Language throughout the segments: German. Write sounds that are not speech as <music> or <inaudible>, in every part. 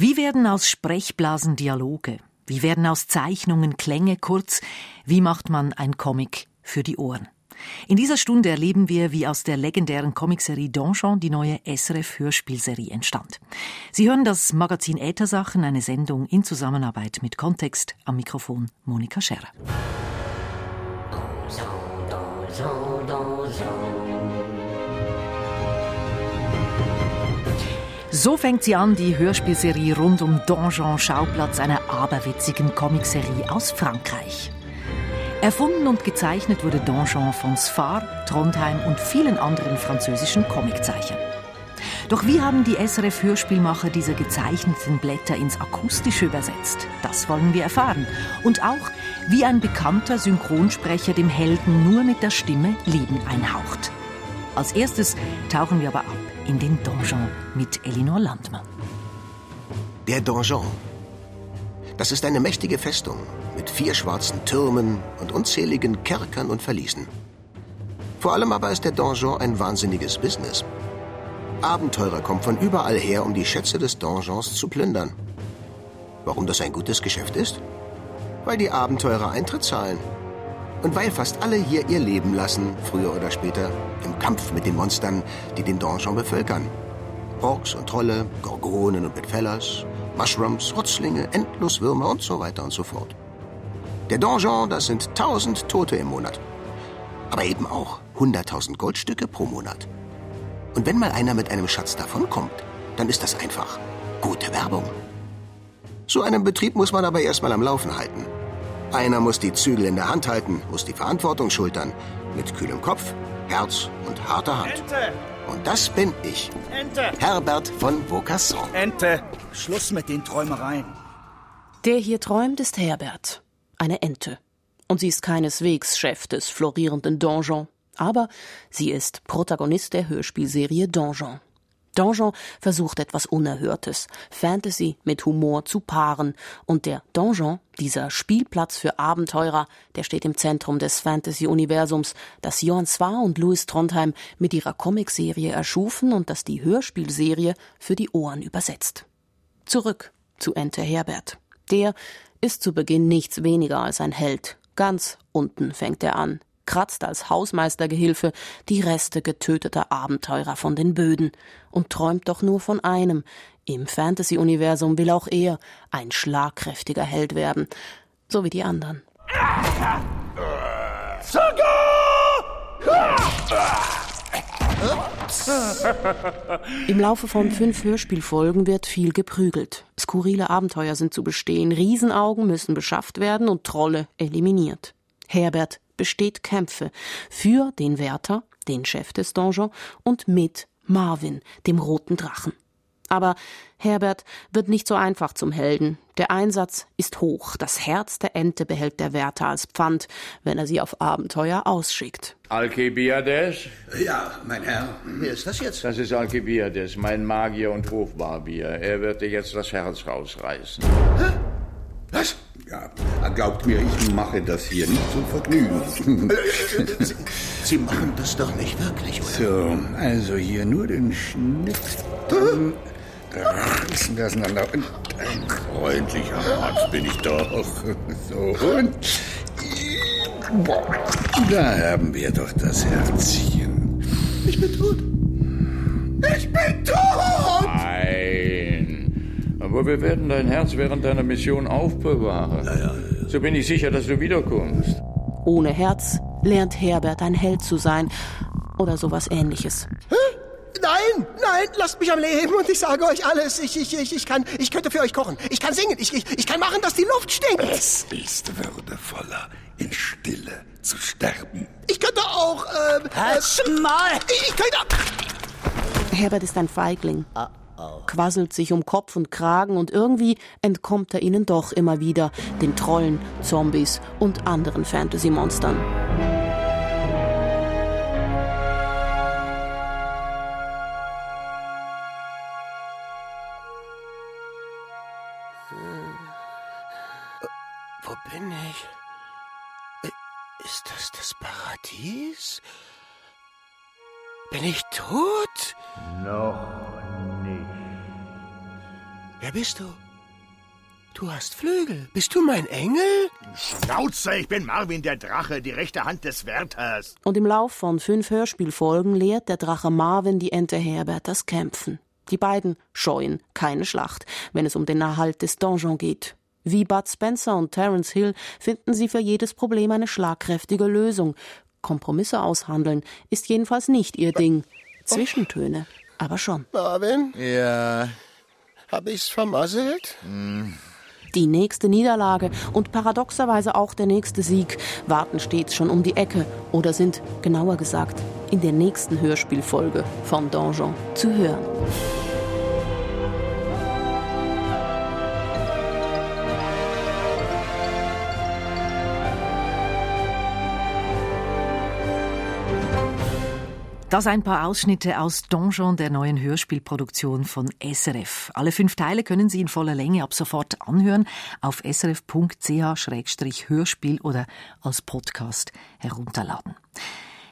Wie werden aus Sprechblasen Dialoge? Wie werden aus Zeichnungen Klänge? Kurz, wie macht man ein Comic für die Ohren? In dieser Stunde erleben wir, wie aus der legendären Comicserie Donjon die neue SRF-Hörspielserie entstand. Sie hören das Magazin Äthersachen, eine Sendung in Zusammenarbeit mit Kontext. Am Mikrofon Monika Scherrer. So fängt sie an, die Hörspielserie rund um Donjon, Schauplatz einer aberwitzigen Comicserie aus Frankreich. Erfunden und gezeichnet wurde Donjon von Sfar, Trondheim und vielen anderen französischen Comiczeichnern. Doch wie haben die SRF-Hörspielmacher diese gezeichneten Blätter ins Akustische übersetzt? Das wollen wir erfahren. Und auch, wie ein bekannter Synchronsprecher dem Helden nur mit der Stimme Leben einhaucht. Als erstes tauchen wir aber ab in den Donjon mit Elinor Landmann. Der Donjon. Das ist eine mächtige Festung mit vier schwarzen Türmen und unzähligen Kerkern und Verliesen. Vor allem aber ist der Donjon ein wahnsinniges Business. Abenteurer kommen von überall her, um die Schätze des Donjons zu plündern. Warum das ein gutes Geschäft ist? Weil die Abenteurer Eintritt zahlen. Und weil fast alle hier ihr Leben lassen, früher oder später, im Kampf mit den Monstern, die den Donjon bevölkern. Orks und Trolle, Gorgonen und Bedfellers, Mushrooms, Rotzlinge, Endloswürmer und so weiter und so fort. Der Donjon, das sind tausend Tote im Monat. Aber eben auch hunderttausend Goldstücke pro Monat. Und wenn mal einer mit einem Schatz davonkommt, dann ist das einfach gute Werbung. So einen Betrieb muss man aber erstmal am Laufen halten. Einer muss die Zügel in der Hand halten, muss die Verantwortung schultern. Mit kühlem Kopf, Herz und harter Hand. Ente! Und das bin ich. Ente! Herbert von Vaucasson. Ente! Schluss mit den Träumereien. Der hier träumt ist Herbert, eine Ente. Und sie ist keineswegs Chef des florierenden Donjon. Aber sie ist Protagonist der Hörspielserie Donjon. Donjon versucht etwas Unerhörtes, Fantasy mit Humor zu paaren. Und der Donjon, dieser Spielplatz für Abenteurer, der steht im Zentrum des Fantasy-Universums, das Johann Swar und Louis Trondheim mit ihrer Comicserie erschufen und das die Hörspielserie für die Ohren übersetzt. Zurück zu Ente Herbert. Der ist zu Beginn nichts weniger als ein Held. Ganz unten fängt er an, kratzt als Hausmeistergehilfe die Reste getöteter Abenteurer von den Böden und träumt doch nur von einem. Im Fantasy-Universum will auch er ein schlagkräftiger Held werden, so wie die anderen. Im Laufe von fünf Hörspielfolgen wird viel geprügelt. Skurrile Abenteuer sind zu bestehen, Riesenaugen müssen beschafft werden und Trolle eliminiert. Herbert besteht Kämpfe für den Wärter, den Chef des Donjon, und mit Marvin, dem roten Drachen. Aber Herbert wird nicht so einfach zum Helden. Der Einsatz ist hoch. Das Herz der Ente behält der Wärter als Pfand, wenn er sie auf Abenteuer ausschickt. Alkebiades? Ja, mein Herr. Wer ist das jetzt? Das ist Alkebiades, mein Magier und Hofbarbier. Er wird dir jetzt das Herz rausreißen. Was? Ja, glaubt mir, ich mache das hier nicht zum Vergnügen. Sie, <laughs> Sie machen das doch nicht wirklich, oder? So, also hier nur den Schnitt. Dann reißen wir auseinander. Und ein freundlicher Arzt bin ich doch. So, und da haben wir doch das Herzchen. Ich bin tot. Aber wir werden dein Herz während deiner Mission aufbewahren. So bin ich sicher, dass du wiederkommst. Ohne Herz lernt Herbert ein Held zu sein oder sowas ähnliches. Nein, nein, lasst mich am Leben und ich sage euch alles. Ich, ich, ich, ich kann, ich könnte für euch kochen. Ich kann singen. Ich, ich, ich kann machen, dass die Luft stinkt. Es ist würdevoller, in Stille zu sterben. Ich könnte auch, ähm, Halt's mal! ich, ich könnte, Ah, Herbert ist ein Feigling. Quasselt sich um Kopf und Kragen und irgendwie entkommt er ihnen doch immer wieder, den Trollen, Zombies und anderen Fantasy-Monstern. Wo bin ich? Ist das das Paradies? Bin ich tot? Noch. Wer bist du? Du hast Flügel. Bist du mein Engel? Schnauze, ich bin Marvin der Drache, die rechte Hand des Wärters. Und im Lauf von fünf Hörspielfolgen lehrt der Drache Marvin die Ente Herbert das Kämpfen. Die beiden scheuen keine Schlacht, wenn es um den Erhalt des Donjon geht. Wie Bud Spencer und Terence Hill finden sie für jedes Problem eine schlagkräftige Lösung. Kompromisse aushandeln ist jedenfalls nicht ihr Ding. Zwischentöne aber schon. Marvin, Ja, hab ich's vermasselt? Die nächste Niederlage und paradoxerweise auch der nächste Sieg warten stets schon um die Ecke oder sind, genauer gesagt, in der nächsten Hörspielfolge von Donjon zu hören. Das ein paar Ausschnitte aus Donjon, der neuen Hörspielproduktion von SRF. Alle fünf Teile können Sie in voller Länge ab sofort anhören auf srf.ch-hörspiel oder als Podcast herunterladen.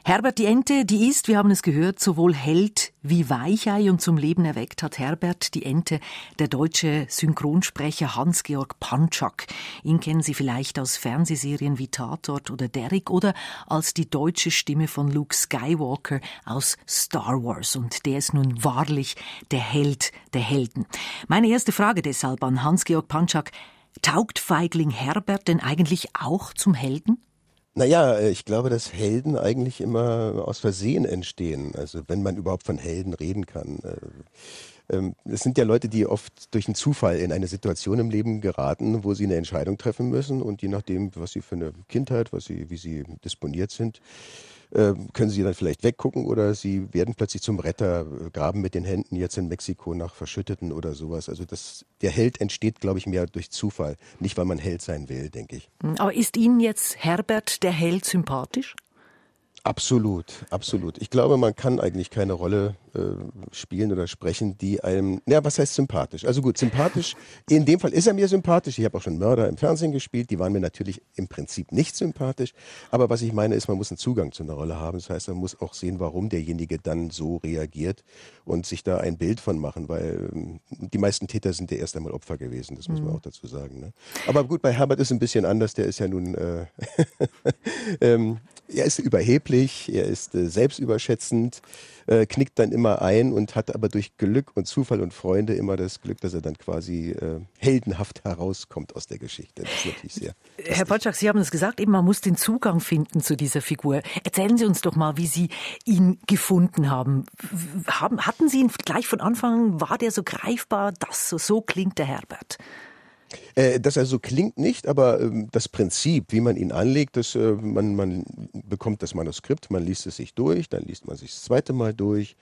Herbert die Ente, die ist, wir haben es gehört, sowohl Held wie Weichei und zum Leben erweckt hat Herbert die Ente der deutsche Synchronsprecher Hans-Georg Panczak. Ihn kennen Sie vielleicht aus Fernsehserien wie Tatort oder Derrick oder als die deutsche Stimme von Luke Skywalker aus Star Wars. Und der ist nun wahrlich der Held der Helden. Meine erste Frage deshalb an Hans-Georg Panczak. Taugt Feigling Herbert denn eigentlich auch zum Helden? Naja, äh, ich glaube, dass Helden eigentlich immer aus Versehen entstehen. Also wenn man überhaupt von Helden reden kann. Äh, ähm, Es sind ja Leute, die oft durch einen Zufall in eine Situation im Leben geraten, wo sie eine Entscheidung treffen müssen und je nachdem, was sie für eine Kindheit, was sie, wie sie disponiert sind, äh, können sie dann vielleicht weggucken oder sie werden plötzlich zum Retter, äh, graben mit den Händen jetzt in Mexiko nach Verschütteten oder sowas. Also das, der Held entsteht, glaube ich, mehr durch Zufall, nicht weil man Held sein will, denke ich. Aber ist Ihnen jetzt Herbert der Held sympathisch? Absolut, absolut. Ich glaube, man kann eigentlich keine Rolle äh, spielen oder sprechen, die einem, naja, was heißt sympathisch? Also gut, sympathisch, <laughs> in dem Fall ist er mir sympathisch. Ich habe auch schon Mörder im Fernsehen gespielt, die waren mir natürlich im Prinzip nicht sympathisch. Aber was ich meine ist, man muss einen Zugang zu einer Rolle haben. Das heißt, man muss auch sehen, warum derjenige dann so reagiert und sich da ein Bild von machen, weil ähm, die meisten Täter sind ja erst einmal Opfer gewesen, das muss man auch dazu sagen. Ne? Aber gut, bei Herbert ist es ein bisschen anders, der ist ja nun, äh, <laughs> ähm, er ist überheblich, er ist äh, selbstüberschätzend, äh, knickt dann immer ein und hat aber durch Glück und Zufall und Freunde immer das Glück, dass er dann quasi äh, heldenhaft herauskommt aus der Geschichte. Das ist natürlich sehr. Herr Potschak, Sie haben es gesagt, eben man muss den Zugang finden zu dieser Figur. Erzählen Sie uns doch mal, wie Sie ihn gefunden haben. Haben hatten Sie ihn gleich von Anfang, an, war der so greifbar, dass so, so klingt der Herbert? Äh, das also klingt nicht, aber ähm, das Prinzip, wie man ihn anlegt, das, äh, man, man bekommt das Manuskript, man liest es sich durch, dann liest man sich das zweite Mal durch,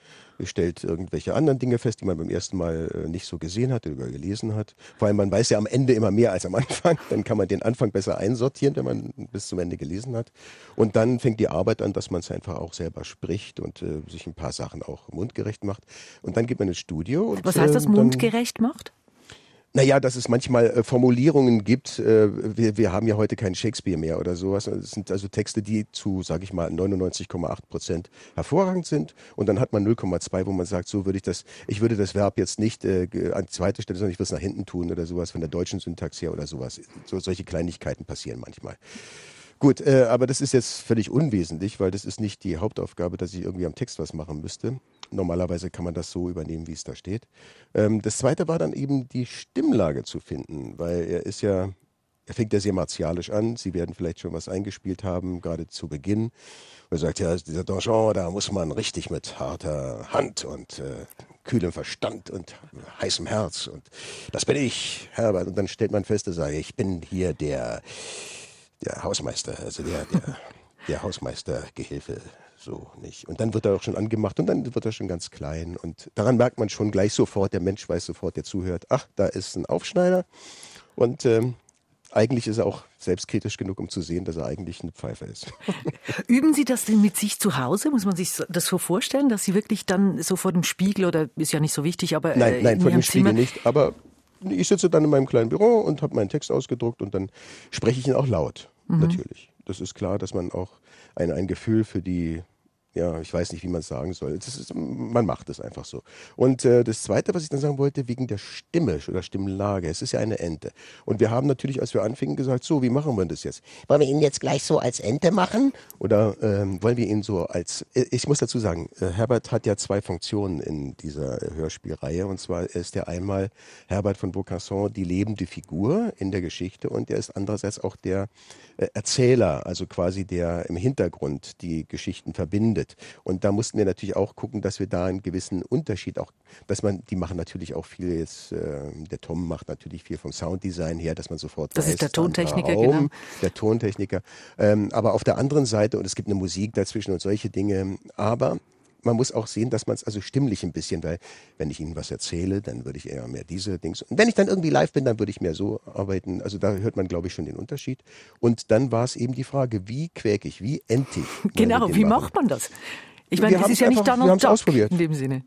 stellt irgendwelche anderen Dinge fest, die man beim ersten Mal äh, nicht so gesehen hat oder gelesen hat. Vor allem, man weiß ja am Ende immer mehr als am Anfang, dann kann man den Anfang besser einsortieren, wenn man bis zum Ende gelesen hat. Und dann fängt die Arbeit an, dass man es einfach auch selber spricht und äh, sich ein paar Sachen auch mundgerecht macht. Und dann geht man ins Studio. Und, Was heißt das ähm, mundgerecht macht? Naja, dass es manchmal äh, Formulierungen gibt. Äh, wir, wir haben ja heute keinen Shakespeare mehr oder sowas. Es sind also Texte, die zu, sage ich mal, 99,8 Prozent hervorragend sind. Und dann hat man 0,2, wo man sagt, so würde ich das, ich würde das Verb jetzt nicht äh, an zweite Stelle, sondern ich würde es nach hinten tun oder sowas von der deutschen Syntax her oder sowas. So, solche Kleinigkeiten passieren manchmal. Gut, äh, aber das ist jetzt völlig unwesentlich, weil das ist nicht die Hauptaufgabe, dass ich irgendwie am Text was machen müsste. Normalerweise kann man das so übernehmen, wie es da steht. Ähm, das zweite war dann eben die Stimmlage zu finden, weil er ist ja, er fängt ja sehr martialisch an. Sie werden vielleicht schon was eingespielt haben, gerade zu Beginn. Er sagt, ja, dieser Donjon, da muss man richtig mit harter Hand und äh, kühlem Verstand und heißem Herz und das bin ich, Herbert. Und dann stellt man fest, er sagt, ich bin hier der der Hausmeister, also der, der, der Hausmeistergehilfe, so nicht. Und dann wird er auch schon angemacht und dann wird er schon ganz klein. Und daran merkt man schon gleich sofort, der Mensch weiß sofort, der zuhört, ach, da ist ein Aufschneider. Und ähm, eigentlich ist er auch selbstkritisch genug, um zu sehen, dass er eigentlich eine Pfeife ist. <laughs> Üben Sie das denn mit sich zu Hause? Muss man sich das so vorstellen, dass Sie wirklich dann so vor dem Spiegel oder ist ja nicht so wichtig, aber äh, Nein, nein, in vor dem Spiegel Zimmer, nicht. Aber ich sitze dann in meinem kleinen Büro und habe meinen Text ausgedruckt und dann spreche ich ihn auch laut. Mhm. Natürlich. Das ist klar, dass man auch ein, ein Gefühl für die, Ja, ich weiß nicht, wie man es sagen soll. Ist, man macht es einfach so. Und äh, das Zweite, was ich dann sagen wollte, wegen der Stimme oder Stimmlage. Es ist ja eine Ente. Und wir haben natürlich, als wir anfingen, gesagt, so, wie machen wir das jetzt? Wollen wir ihn jetzt gleich so als Ente machen? Oder ähm, wollen wir ihn so als... Äh, ich muss dazu sagen, äh, Herbert hat ja zwei Funktionen in dieser Hörspielreihe. Und zwar ist er einmal Herbert von Beaucasson die lebende Figur in der Geschichte und er ist andererseits auch der äh, Erzähler, also quasi der im Hintergrund die Geschichten verbindet. Und da mussten wir natürlich auch gucken, dass wir da einen gewissen Unterschied auch, dass man, die machen natürlich auch viel jetzt, äh, der Tom macht natürlich viel vom Sounddesign her, dass man sofort Das weiß, ist der Tontechniker, Raum, genau. Der Tontechniker. Ähm, aber auf der anderen Seite, und es gibt eine Musik dazwischen und solche Dinge, aber man muss auch sehen, dass man es also stimmlich ein bisschen, weil wenn ich Ihnen was erzähle, dann würde ich eher mehr diese Dings. Und wenn ich dann irgendwie live bin, dann würde ich mehr so arbeiten. Also da hört man, glaube ich, schon den Unterschied. Und dann war es eben die Frage, wie quäke ich, wie entig. <laughs> Genau, wie macht man das? Ich meine, das ist ja nicht einfach- Donald Duck ausprobiert. in dem Sinne.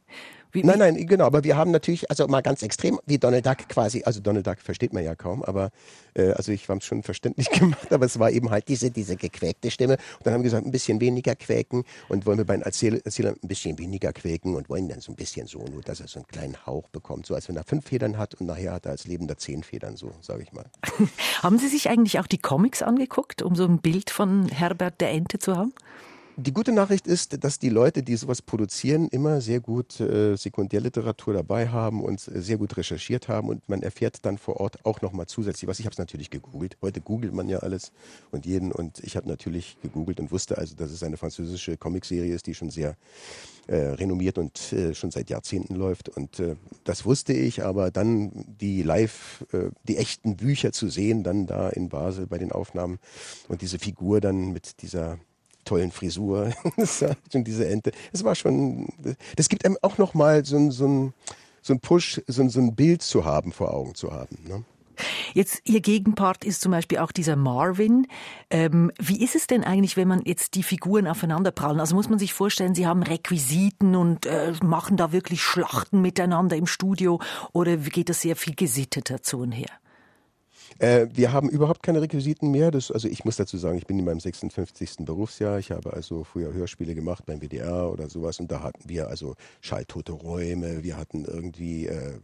Wie, Nein, nein, genau, aber wir haben natürlich, also mal ganz extrem, wie Donald Duck quasi, also Donald Duck versteht man ja kaum, aber äh, also ich habe es schon verständlich <laughs> gemacht, aber es war eben halt diese, diese gequäkte Stimme. Und dann haben wir gesagt, ein bisschen weniger quäken und wollen wir bei den Erzähl Erzählern ein bisschen weniger quäken und wollen dann so ein bisschen so, nur dass er so einen kleinen Hauch bekommt, so als wenn er fünf Federn hat und nachher hat er als Lebender zehn Federn, so sage ich mal. <laughs> Haben Sie sich eigentlich auch die Comics angeguckt, um so ein Bild von Herbert der Ente zu haben? Die gute Nachricht ist, dass die Leute, die sowas produzieren, immer sehr gut äh, Sekundärliteratur dabei haben und äh, sehr gut recherchiert haben und man erfährt dann vor Ort auch nochmal zusätzlich was. Ich habe es natürlich gegoogelt. Heute googelt man ja alles und jeden und ich habe natürlich gegoogelt und wusste also, dass es eine französische Comicserie ist, die schon sehr äh, renommiert und äh, schon seit Jahrzehnten läuft. Und äh, das wusste ich, aber dann die live, äh, die echten Bücher zu sehen, dann da in Basel bei den Aufnahmen und diese Figur dann mit dieser tollen Frisur <laughs> und diese Ente. Es war schon, das gibt einem auch nochmal so ein, so ein, so ein Push, so ein, so ein Bild zu haben, vor Augen zu haben. Ne? Jetzt, Ihr Gegenpart ist zum Beispiel auch dieser Marvin. Ähm, wie ist es denn eigentlich, wenn man jetzt die Figuren aufeinanderprallen? Also muss man sich vorstellen, Sie haben Requisiten und äh, machen da wirklich Schlachten miteinander im Studio oder geht das sehr viel gesitteter zu und her? Äh, wir haben überhaupt keine Requisiten mehr. Das, also ich muss dazu sagen, ich bin in meinem 56. Berufsjahr. Ich habe also früher Hörspiele gemacht beim WDR oder sowas und da hatten wir also schalltote Räume, wir hatten irgendwie äh,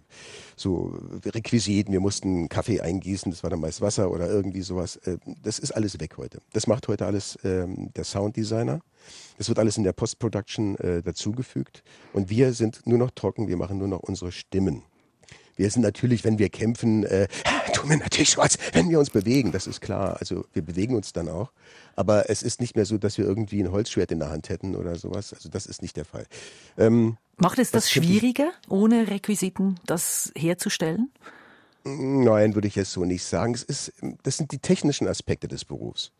so Requisiten, wir mussten Kaffee eingießen, das war dann meist Wasser oder irgendwie sowas. Äh, das ist alles weg heute. Das macht heute alles ähm, der Sounddesigner. Das wird alles in der Post-Production äh, dazugefügt und wir sind nur noch trocken, wir machen nur noch unsere Stimmen. Wir sind natürlich, wenn wir kämpfen, äh, <laughs> tun wir natürlich als wenn wir uns bewegen, das ist klar. Also wir bewegen uns dann auch. Aber es ist nicht mehr so, dass wir irgendwie ein Holzschwert in der Hand hätten oder sowas. Also das ist nicht der Fall. Ähm, Macht es das Das schwieriger, ohne Requisiten das herzustellen? Nein, würde ich jetzt so nicht sagen. Es ist, das sind die technischen Aspekte des Berufs.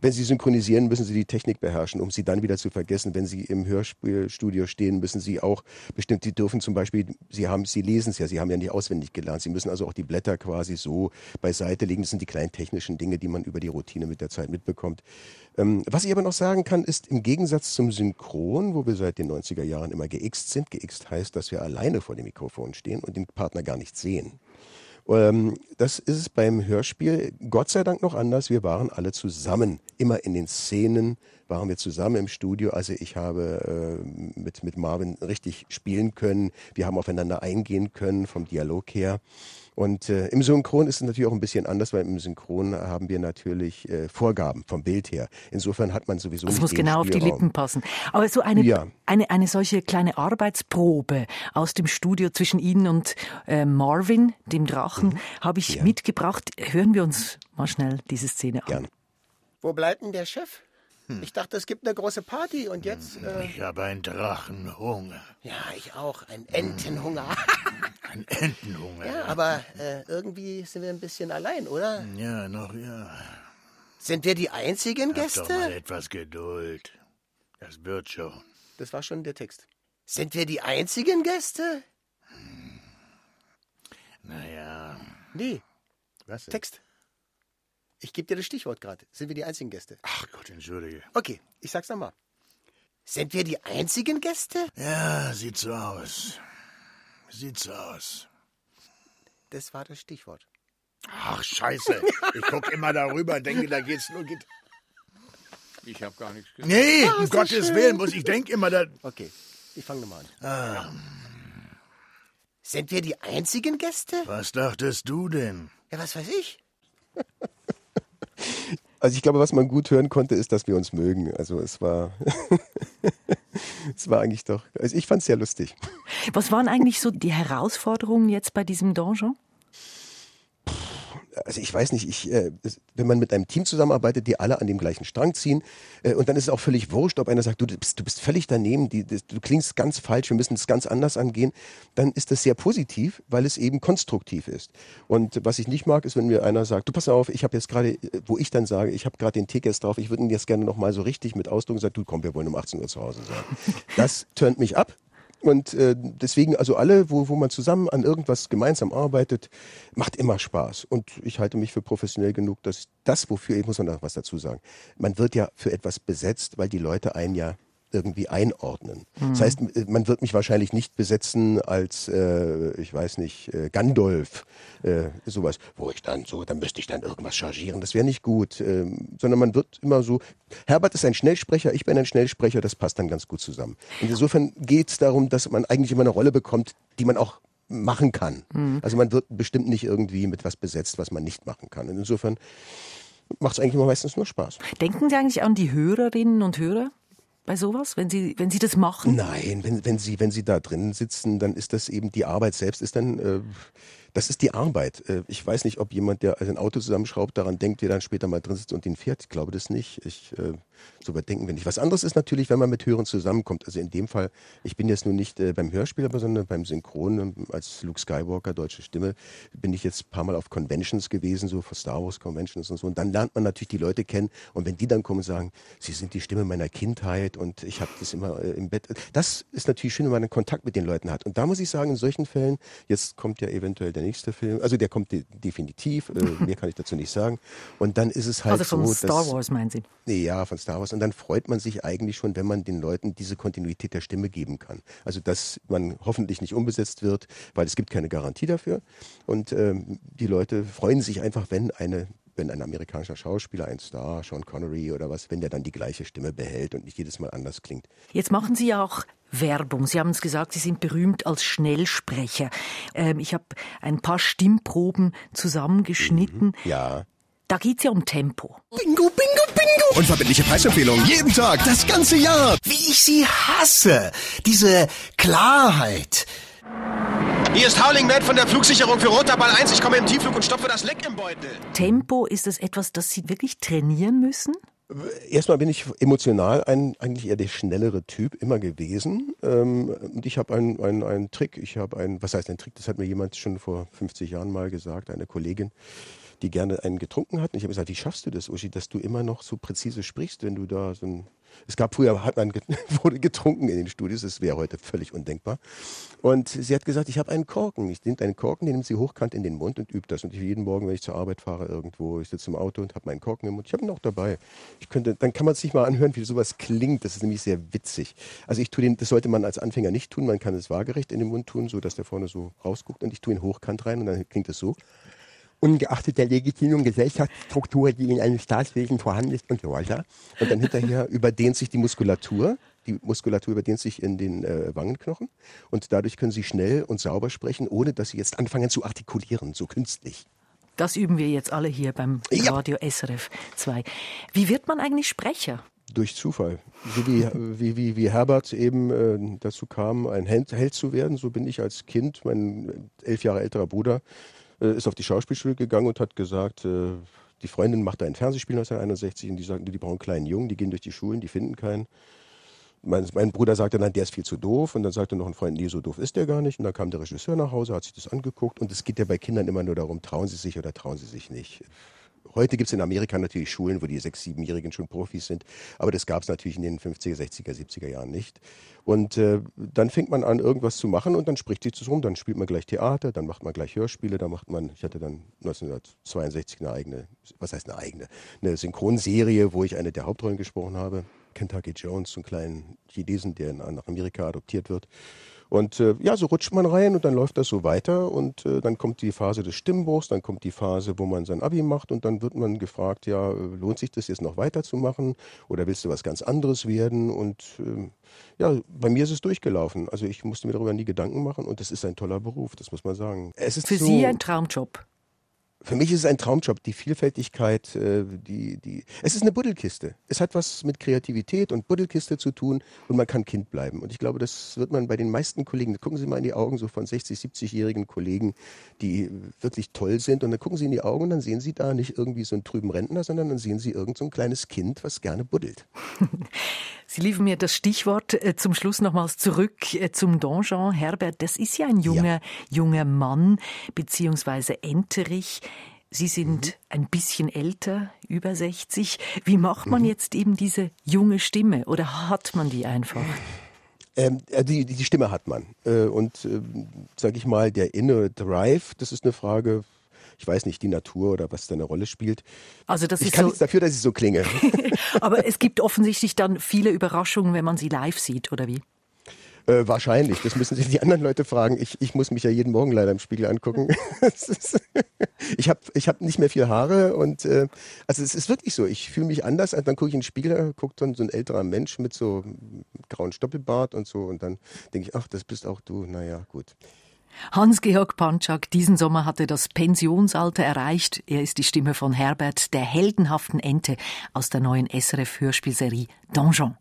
Wenn Sie synchronisieren, müssen Sie die Technik beherrschen, um sie dann wieder zu vergessen. Wenn Sie im Hörspielstudio stehen, müssen Sie auch bestimmt, Sie dürfen zum Beispiel, Sie Sie lesen es ja, Sie haben ja nicht auswendig gelernt. Sie müssen also auch die Blätter quasi so beiseite legen. Das sind die kleinen technischen Dinge, die man über die Routine mit der Zeit mitbekommt. Ähm, was ich aber noch sagen kann, ist im Gegensatz zum Synchron, wo wir seit den 90er Jahren immer geixt sind, geixt heißt, dass wir alleine vor dem Mikrofon stehen und den Partner gar nicht sehen. Ähm, das ist beim Hörspiel Gott sei Dank noch anders. Wir waren alle zusammen. Immer in den Szenen waren wir zusammen im Studio. Also ich habe äh, mit, mit Marvin richtig spielen können. Wir haben aufeinander eingehen können vom Dialog her. Und äh, im Synchron ist es natürlich auch ein bisschen anders, weil im Synchron haben wir natürlich äh, Vorgaben vom Bild her. Insofern hat man sowieso Das nicht muss den genau auf die Spielraum. Lippen passen. Aber so eine, Ja. eine, eine solche kleine Arbeitsprobe aus dem Studio zwischen Ihnen und äh, Marvin, dem Drachen, Mhm. habe ich mitgebracht. Hören wir uns mal schnell diese Szene an. Gerne. Wo bleibt denn der Chef? Ich dachte, es gibt eine große Party und jetzt. Äh, Ich habe einen Drachenhunger. ja, ich auch. Ein Entenhunger. <laughs> Ein Entenhunger. ja, aber äh, irgendwie sind wir ein bisschen allein, oder? Ja, noch ja. Sind wir die einzigen Hab doch mal Gäste? etwas Geduld. Das wird schon. Das war schon der Text. Sind wir die einzigen Gäste? Naja. Nee, Was? Text. Ich gebe dir das Stichwort gerade. Sind wir die einzigen Gäste? Ach Gott, entschuldige. Okay, ich sag's nochmal. Sind wir die einzigen Gäste? Ja, sieht so aus. Sieht so aus. Das war das Stichwort. Ach, scheiße. Ich guck immer darüber und denke, da geht's nur... Geht Ich habe gar nichts gesagt. Nee, um Gottes Willen muss ich denke immer, da. Okay, ich fange nochmal an. Sind wir die einzigen Gäste? Was dachtest du denn? Ja, was weiß ich. <laughs> Also ich glaube, was man gut hören konnte, ist, dass wir uns mögen. Also es war, <laughs> es war eigentlich doch, also ich fand es sehr lustig. Was waren eigentlich so die Herausforderungen jetzt bei diesem Donjon? Also ich weiß nicht, ich, äh, wenn man mit einem Team zusammenarbeitet, die alle an dem gleichen Strang ziehen, äh, und dann ist es auch völlig wurscht, ob einer sagt, du bist, du bist völlig daneben, die, das, du klingst ganz falsch, wir müssen es ganz anders angehen, dann ist das sehr positiv, weil es eben konstruktiv ist. Und was ich nicht mag, ist, wenn mir einer sagt, du pass auf, ich habe jetzt gerade, äh, wo ich dann sage, ich habe gerade den Tickets drauf, ich würde ihn jetzt gerne nochmal so richtig mit Ausdruck sagen, du komm, wir wollen um 18 Uhr zu Hause sein. Das turnt mich ab. Und äh, deswegen, also alle, wo, wo man zusammen an irgendwas gemeinsam arbeitet, macht immer Spaß. Und ich halte mich für professionell genug, dass das, wofür, ich muss noch was dazu sagen, man wird ja für etwas besetzt, weil die Leute einen ja irgendwie einordnen. Mhm. Das heißt, man wird mich wahrscheinlich nicht besetzen als, äh, ich weiß nicht, äh, Gandalf, äh, sowas, wo ich dann so, dann müsste ich dann irgendwas chargieren, das wäre nicht gut, ähm, sondern man wird immer so, Herbert ist ein Schnellsprecher, ich bin ein Schnellsprecher, das passt dann ganz gut zusammen. Und insofern geht es darum, dass man eigentlich immer eine Rolle bekommt, die man auch machen kann. Mhm. Also man wird bestimmt nicht irgendwie mit was besetzt, was man nicht machen kann. Und insofern macht es eigentlich immer meistens nur Spaß. Denken Sie eigentlich an die Hörerinnen und Hörer? Bei sowas, wenn Sie, wenn Sie das machen? Nein, wenn, wenn, Sie, wenn Sie da drin sitzen, dann ist das eben, die Arbeit selbst ist dann, äh, das ist die Arbeit. Äh, ich weiß nicht, ob jemand, der ein Auto zusammenschraubt, daran denkt, wie er dann später mal drin sitzt und ihn fährt. Ich glaube das nicht. Ich, äh, so weit denken wir nicht. Was anderes ist natürlich, wenn man mit Hörern zusammenkommt. Also in dem Fall, ich bin jetzt nun nicht äh, beim Hörspiel, sondern beim Synchron ähm, als Luke Skywalker, deutsche Stimme, bin ich jetzt ein paar Mal auf Conventions gewesen, so für Star Wars Conventions und so. Und dann lernt man natürlich die Leute kennen. Und wenn die dann kommen und sagen, sie sind die Stimme meiner Kindheit und ich habe das immer im Bett. Das ist natürlich schön, wenn man einen Kontakt mit den Leuten hat. Und da muss ich sagen, in solchen Fällen, jetzt kommt ja eventuell der nächste Film, also der kommt de definitiv, äh, <laughs> mehr kann ich dazu nicht sagen. Und dann ist es halt also von so, Star Wars meinen Sie? Nee, ja, von Star Wars. Und dann freut man sich eigentlich schon, wenn man den Leuten diese Kontinuität der Stimme geben kann. Also dass man hoffentlich nicht umbesetzt wird, weil es gibt keine Garantie dafür. Und ähm, die Leute freuen sich einfach, wenn eine wenn ein amerikanischer Schauspieler, ein Star, Sean Connery oder was, wenn der dann die gleiche Stimme behält und nicht jedes Mal anders klingt. Jetzt machen Sie ja auch Werbung. Sie haben es gesagt, Sie sind berühmt als Schnellsprecher. Ähm, ich habe ein paar Stimmproben zusammengeschnitten. Mhm, ja. Da geht es ja um Tempo. Bingo, bingo, bingo. Unverbindliche Preisempfehlung. Jeden Tag, das ganze Jahr. Wie ich sie hasse. Diese Klarheit. Hier ist Howling Matt von der Flugsicherung für Roter Ball 1. Ich komme im Tiefflug und stopfe das Leck im Beutel. Tempo, ist das etwas, das Sie wirklich trainieren müssen? Erstmal bin ich emotional ein, eigentlich eher der schnellere Typ immer gewesen. Ähm, und ich habe einen, einen, einen Trick. Ich habe einen, was heißt ein Trick? Das hat mir jemand schon vor 50 Jahren mal gesagt, eine Kollegin die gerne einen getrunken hatten. Ich habe gesagt, wie schaffst du das, Uschi, dass du immer noch so präzise sprichst, wenn du da so ein es gab früher, hat man <laughs> wurde getrunken in den Studios, das wäre heute völlig undenkbar. Und sie hat gesagt, ich habe einen Korken. Ich nehme einen Korken, den nimmt sie hochkant in den Mund und übt das. Und ich jeden Morgen, wenn ich zur Arbeit fahre irgendwo, ich sitze im Auto und habe meinen Korken im Mund. Ich habe ihn auch dabei. Ich könnte, dann kann man sich mal anhören, wie sowas klingt. Das ist nämlich sehr witzig. Also ich tue den, das sollte man als Anfänger nicht tun. Man kann es waagerecht in den Mund tun, so dass der vorne so rausguckt. Und ich tue ihn hochkant rein und dann klingt es so ungeachtet der legitimen Gesellschaftsstruktur, die in einem Staatswesen vorhanden ist und so weiter. Und dann hinterher <laughs> überdehnt sich die Muskulatur. Die Muskulatur überdehnt sich in den äh, Wangenknochen und dadurch können Sie schnell und sauber sprechen, ohne dass Sie jetzt anfangen zu artikulieren, so künstlich. Das üben wir jetzt alle hier beim ja. Radio SRF 2. Wie wird man eigentlich Sprecher? Durch Zufall. So wie, wie, wie, wie Herbert eben äh, dazu kam, ein Held, zu werden, so bin ich als Kind, mein elf Jahre älterer Bruder, ist auf die Schauspielschule gegangen und hat gesagt, äh, die Freundin macht da ein Fernsehspiel 1961 und die sagten, die brauchen einen kleinen Jungen, die gehen durch die Schulen, die finden keinen. Mein, mein, Bruder sagte, nein, der ist viel zu doof. Und dann sagte noch ein Freund, nee, so doof ist der gar nicht. Und dann kam der Regisseur nach Hause, hat sich das angeguckt. Und es geht ja bei Kindern immer nur darum, trauen sie sich oder trauen sie sich nicht. Heute gibt es in Amerika natürlich Schulen, wo die sechs-, siebenjährigen schon Profis sind, aber das gab es natürlich in den 50er, 60er, 70er Jahren nicht. Und äh, dann fängt man an, irgendwas zu machen und dann spricht sich das rum, dann spielt man gleich Theater, dann macht man gleich Hörspiele, dann macht man, ich hatte dann 1962 eine eigene, was heißt eine eigene, eine Synchronserie, wo ich eine der Hauptrollen gesprochen habe, Kentucky Jones, so einen kleinen Chinesen, der nach Amerika adoptiert wird. Und äh, ja, so rutscht man rein und dann läuft das so weiter und äh, dann kommt die Phase des Stimmbruchs, dann kommt die Phase, wo man sein Abi macht und dann wird man gefragt, ja, äh, lohnt sich das jetzt noch weiterzumachen oder willst du was ganz anderes werden? Und äh, ja, bei mir ist es durchgelaufen. Also ich musste mir darüber nie Gedanken machen und es ist ein toller Beruf, das muss man sagen. Es ist Für so, Sie ein Traumjob. Für mich ist es ein Traumjob, die Vielfältigkeit, äh, die, die. Es ist eine Buddelkiste. Es hat was mit Kreativität und Buddelkiste zu tun und man kann Kind bleiben. Und ich glaube, das wird man bei den meisten Kollegen, gucken Sie mal in die Augen so von 60, 70-jährigen Kollegen, die wirklich toll sind. Und dann gucken Sie in die Augen und dann sehen Sie da nicht irgendwie so einen trüben Rentner, sondern dann sehen Sie irgend so ein kleines Kind, was gerne buddelt. <laughs> Sie liefern mir das Stichwort äh, zum Schluss nochmals zurück äh, zum Donjon. Herbert, das ist ja ein junger, ja. junger Mann, beziehungsweise Enterich. Sie sind mhm. ein bisschen älter, über 60. Wie macht man mhm. jetzt eben diese junge Stimme oder hat man die einfach? Ähm, äh, die, die Stimme hat man. Äh, und äh, sage ich mal, der innere Drive, das ist eine Frage, ich weiß nicht, die Natur oder was da eine Rolle spielt. Also das ich ist kann so nichts dafür, dass ich so klinge. <laughs> Aber es gibt offensichtlich dann viele Überraschungen, wenn man sie live sieht, oder wie? Äh, wahrscheinlich. Das müssen sich die anderen Leute fragen. Ich, ich muss mich ja jeden Morgen leider im Spiegel angucken. <laughs> ich habe ich hab nicht mehr viel Haare und äh, also es ist wirklich so. Ich fühle mich anders. Dann gucke ich in den Spiegel, guckt dann so ein älterer Mensch mit so grauen Stoppelbart und so und dann denke ich, ach, das bist auch du. Naja, gut. Hans-Georg Panczak, diesen Sommer hat er das Pensionsalter erreicht. Er ist die Stimme von Herbert, der heldenhaften Ente aus der neuen SRF-Hörspielserie Donjon.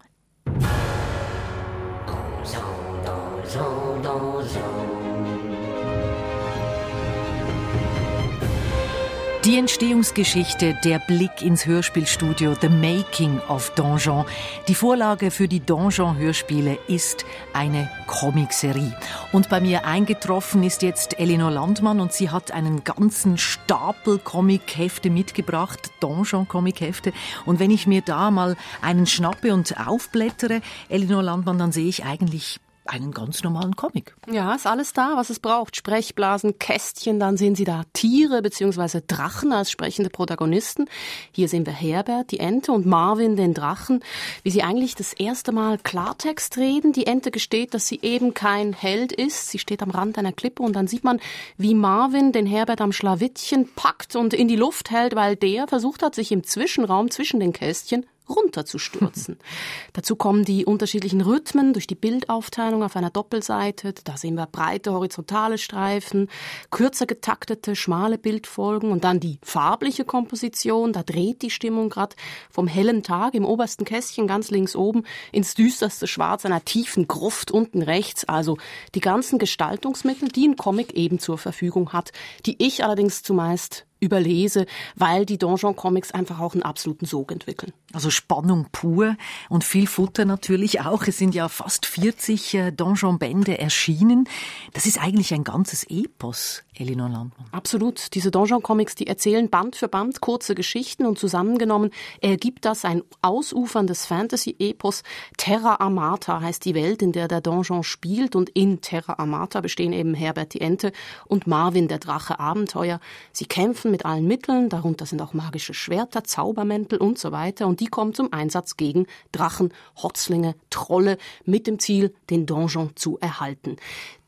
Die Entstehungsgeschichte, der Blick ins Hörspielstudio, The Making of Donjon. Die Vorlage für die Donjon-Hörspiele ist eine Comicserie. Und bei mir eingetroffen ist jetzt Elinor Landmann und sie hat einen ganzen Stapel Comichefte mitgebracht, Donjon-Comichefte. Und wenn ich mir da mal einen schnappe und aufblättere, Elinor Landmann, dann sehe ich eigentlich einen ganz normalen Comic. Ja, ist alles da, was es braucht. Sprechblasen, Kästchen, dann sehen Sie da Tiere bzw. Drachen als sprechende Protagonisten. Hier sehen wir Herbert, die Ente, und Marvin, den Drachen, wie sie eigentlich das erste Mal Klartext reden. Die Ente gesteht, dass sie eben kein Held ist. Sie steht am Rand einer Klippe und dann sieht man, wie Marvin den Herbert am Schlawittchen packt und in die Luft hält, weil der versucht hat, sich im Zwischenraum zwischen den Kästchen runterzustürzen. <laughs> Dazu kommen die unterschiedlichen Rhythmen durch die Bildaufteilung auf einer Doppelseite. Da sehen wir breite horizontale Streifen, kürzer getaktete, schmale Bildfolgen und dann die farbliche Komposition. Da dreht die Stimmung gerade vom hellen Tag im obersten Kästchen ganz links oben ins düsterste Schwarz einer tiefen Gruft unten rechts. Also die ganzen Gestaltungsmittel, die ein Comic eben zur Verfügung hat, die ich allerdings zumeist überlese, weil die Donjon-Comics einfach auch einen absoluten Sog entwickeln. Also Spannung pur und viel Futter natürlich auch. Es sind ja fast 40 äh, Donjon-Bände erschienen. Das ist eigentlich ein ganzes Epos, Elinor Landmann. Absolut. Diese Donjon-Comics, die erzählen Band für Band kurze Geschichten und zusammengenommen ergibt das ein ausuferndes Fantasy-Epos. Terra Amata heißt die Welt, in der der Donjon spielt und in Terra Amata bestehen eben Herbert die Ente und Marvin der Drache Abenteuer. Sie kämpfen mit allen Mitteln, darunter sind auch magische Schwerter, Zaubermäntel und so weiter und die kommen zum Einsatz gegen Drachen, Hotzlinge, Trolle mit dem Ziel, den Donjon zu erhalten.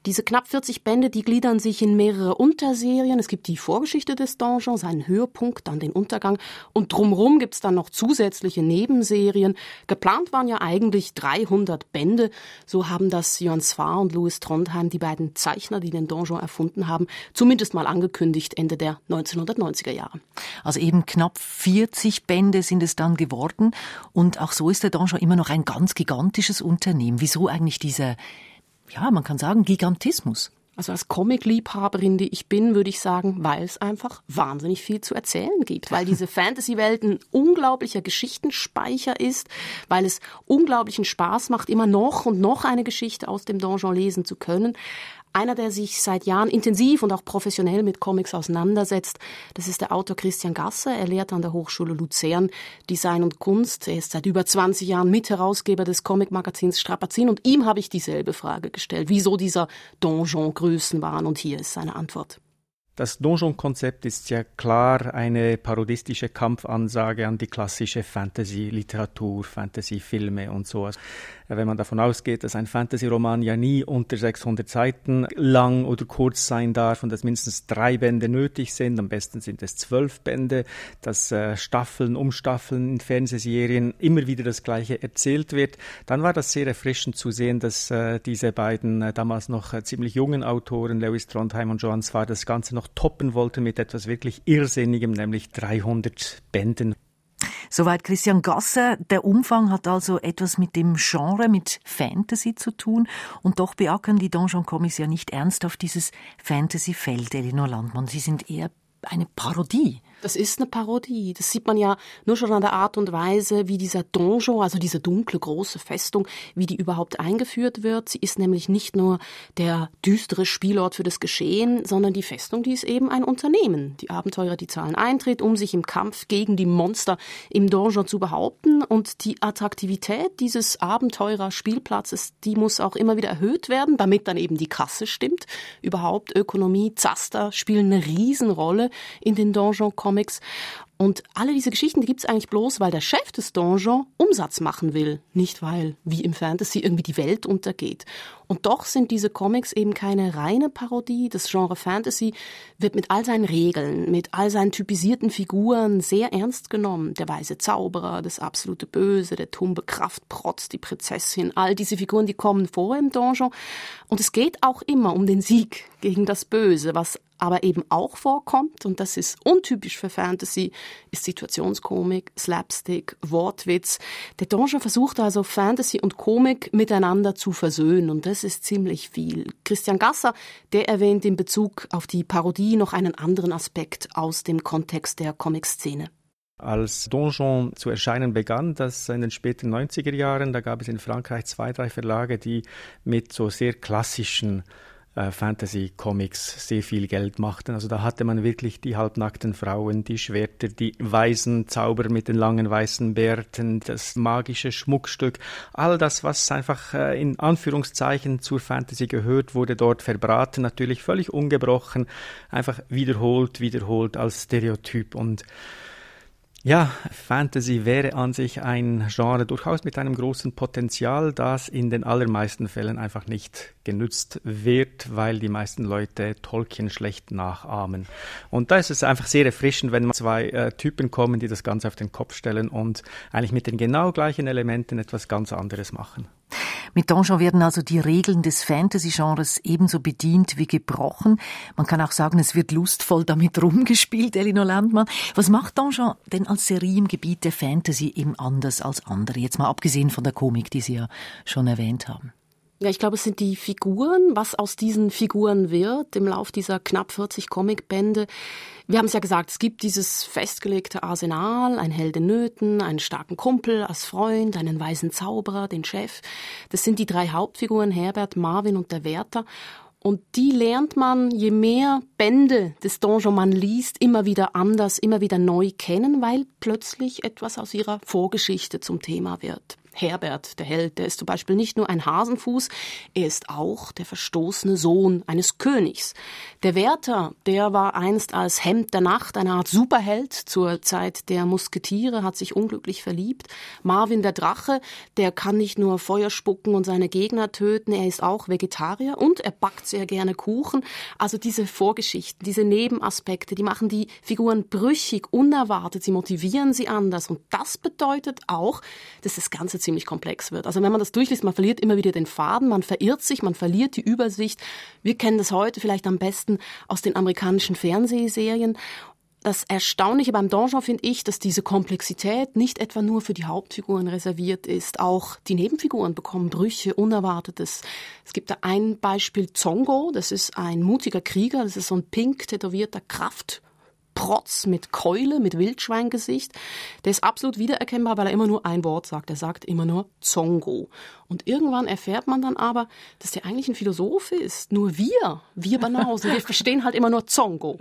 Diese knapp 40 Bände, die gliedern sich in mehrere Unterserien. Es gibt die Vorgeschichte des Donjons, einen Höhepunkt, dann den Untergang und drumherum gibt es dann noch zusätzliche Nebenserien. Geplant waren ja eigentlich 300 Bände. So haben das Jörn Svar und Louis Trondheim, die beiden Zeichner, die den Donjon erfunden haben, zumindest mal angekündigt Ende der 1990er Jahre. Also eben knapp 40 Bände sind es dann geworden und auch so ist der Donjon immer noch ein ganz gigantisches Unternehmen. Wieso eigentlich diese ja, man kann sagen, Gigantismus. Also als Comic-Liebhaberin, die ich bin, würde ich sagen, weil es einfach wahnsinnig viel zu erzählen gibt, weil diese <laughs> Fantasy-Welt ein unglaublicher Geschichtenspeicher ist, weil es unglaublichen Spaß macht, immer noch und noch eine Geschichte aus dem Donjon lesen zu können. Einer, der sich seit Jahren intensiv und auch professionell mit Comics auseinandersetzt, das ist der Autor Christian Gasser. Er lehrt an der Hochschule Luzern Design und Kunst. Er ist seit über 20 Jahren Mitherausgeber des Comic-Magazins Strapazin und ihm habe ich dieselbe Frage gestellt, wieso dieser Donjon Größenwahn und hier ist seine Antwort. Das Donjon-Konzept ist ja klar eine parodistische Kampfansage an die klassische Fantasy-Literatur, Fantasy-Filme und sowas. Wenn man davon ausgeht, dass ein Fantasy-Roman ja nie unter 600 Seiten lang oder kurz sein darf und dass mindestens drei Bände nötig sind, am besten sind es zwölf Bände, dass äh, Staffeln um Staffeln in Fernsehserien immer wieder das Gleiche erzählt wird, dann war das sehr erfrischend zu sehen, dass äh, diese beiden äh, damals noch äh, ziemlich jungen Autoren, Lewis Trondheim und Johann Swar, das Ganze noch toppen wollten mit etwas wirklich Irrsinnigem, nämlich 300 Bänden. Soweit Christian Gasser. Der Umfang hat also etwas mit dem Genre, mit Fantasy zu tun. Und doch beackern die Donjon Comics ja nicht ernsthaft dieses Fantasy-Feld, Elinor Landmann. Sie sind eher eine Parodie. Das ist eine Parodie. Das sieht man ja nur schon an der Art und Weise, wie dieser Donjon, also diese dunkle große Festung, wie die überhaupt eingeführt wird. Sie ist nämlich nicht nur der düstere Spielort für das Geschehen, sondern die Festung, die ist eben ein Unternehmen. Die Abenteurer, die zahlen Eintritt, um sich im Kampf gegen die Monster im Donjon zu behaupten. Und die Attraktivität dieses Abenteurer-Spielplatzes, die muss auch immer wieder erhöht werden, damit dann eben die Kasse stimmt. Überhaupt Ökonomie, Zaster spielen eine Riesenrolle in den Donjon Comics. Und alle diese Geschichten, die gibt's eigentlich bloß, weil der Chef des Donjon Umsatz machen will, nicht weil, wie im Fantasy, irgendwie die Welt untergeht. Und doch sind diese Comics eben keine reine Parodie. Das Genre Fantasy wird mit all seinen Regeln, mit all seinen typisierten Figuren sehr ernst genommen. Der weise Zauberer, das absolute Böse, der tumbe Kraftprotz, die Prinzessin, all diese Figuren, die kommen vor im Donjon. Und es geht auch immer um den Sieg gegen das Böse, was aber eben auch vorkommt, und das ist untypisch für Fantasy, ist Situationskomik, Slapstick, Wortwitz. Der Donjon versucht also Fantasy und Komik miteinander zu versöhnen, und das ist ziemlich viel. Christian Gasser, der erwähnt in Bezug auf die Parodie noch einen anderen Aspekt aus dem Kontext der Comic-Szene. Als Donjon zu erscheinen begann, das in den späten 90er Jahren, da gab es in Frankreich zwei, drei Verlage, die mit so sehr klassischen äh, Fantasy-Comics sehr viel Geld machten. Also da hatte man wirklich die halbnackten Frauen, die Schwerter, die weisen Zauber mit den langen weißen Bärten, das magische Schmuckstück. All das, was einfach äh, in Anführungszeichen zur Fantasy gehört, wurde dort verbraten. Natürlich völlig ungebrochen, einfach wiederholt, wiederholt als Stereotyp und ja, Fantasy wäre an sich ein Genre durchaus mit einem großen Potenzial, das in den allermeisten Fällen einfach nicht genützt wird, weil die meisten Leute Tolkien schlecht nachahmen. Und da ist es einfach sehr erfrischend, wenn zwei äh, Typen kommen, die das Ganze auf den Kopf stellen und eigentlich mit den genau gleichen Elementen etwas ganz anderes machen. Mit Donjon werden also die Regeln des Fantasy-Genres ebenso bedient wie gebrochen. Man kann auch sagen, es wird lustvoll damit <laughs> rumgespielt, Elinor Landmann. Was macht Donjon denn als Seriengebiet der Fantasy eben anders als andere? Jetzt mal abgesehen von der Komik, die Sie ja schon erwähnt haben. Ja, ich glaube, es sind die Figuren, was aus diesen Figuren wird im Lauf dieser knapp 40 Comicbände. Wir haben es ja gesagt, es gibt dieses festgelegte Arsenal, ein Held in Nöten, einen starken Kumpel als Freund, einen weisen Zauberer, den Chef. Das sind die drei Hauptfiguren, Herbert, Marvin und der Wärter. Und die lernt man, je mehr Bände des Donjon man liest, immer wieder anders, immer wieder neu kennen, weil plötzlich etwas aus ihrer Vorgeschichte zum Thema wird. Herbert, der Held, der ist zum Beispiel nicht nur ein Hasenfuß, er ist auch der verstoßene Sohn eines Königs. Der Wärter, der war einst als Hemd der Nacht eine Art Superheld zur Zeit der Musketiere, hat sich unglücklich verliebt. Marvin der Drache, der kann nicht nur Feuer spucken und seine Gegner töten, er ist auch Vegetarier und er backt sehr gerne Kuchen. Also diese Vorgeschichten, diese Nebenaspekte, die machen die Figuren brüchig, unerwartet, sie motivieren sie anders und das bedeutet auch, dass das Ganze ziemlich komplex wird. Also wenn man das durchliest, man verliert immer wieder den Faden, man verirrt sich, man verliert die Übersicht. Wir kennen das heute vielleicht am besten aus den amerikanischen Fernsehserien. Das Erstaunliche beim Donjon finde ich, dass diese Komplexität nicht etwa nur für die Hauptfiguren reserviert ist. Auch die Nebenfiguren bekommen Brüche, Unerwartetes. Es gibt da ein Beispiel Zongo, das ist ein mutiger Krieger, das ist so ein pink tätowierter Kraft Protz mit Keule, mit Wildschweingesicht. Der ist absolut wiedererkennbar, weil er immer nur ein Wort sagt. Er sagt immer nur Zongo. Und irgendwann erfährt man dann aber, dass der eigentlich ein Philosoph ist. Nur wir, wir Banausen, wir <laughs> verstehen halt immer nur Zongo.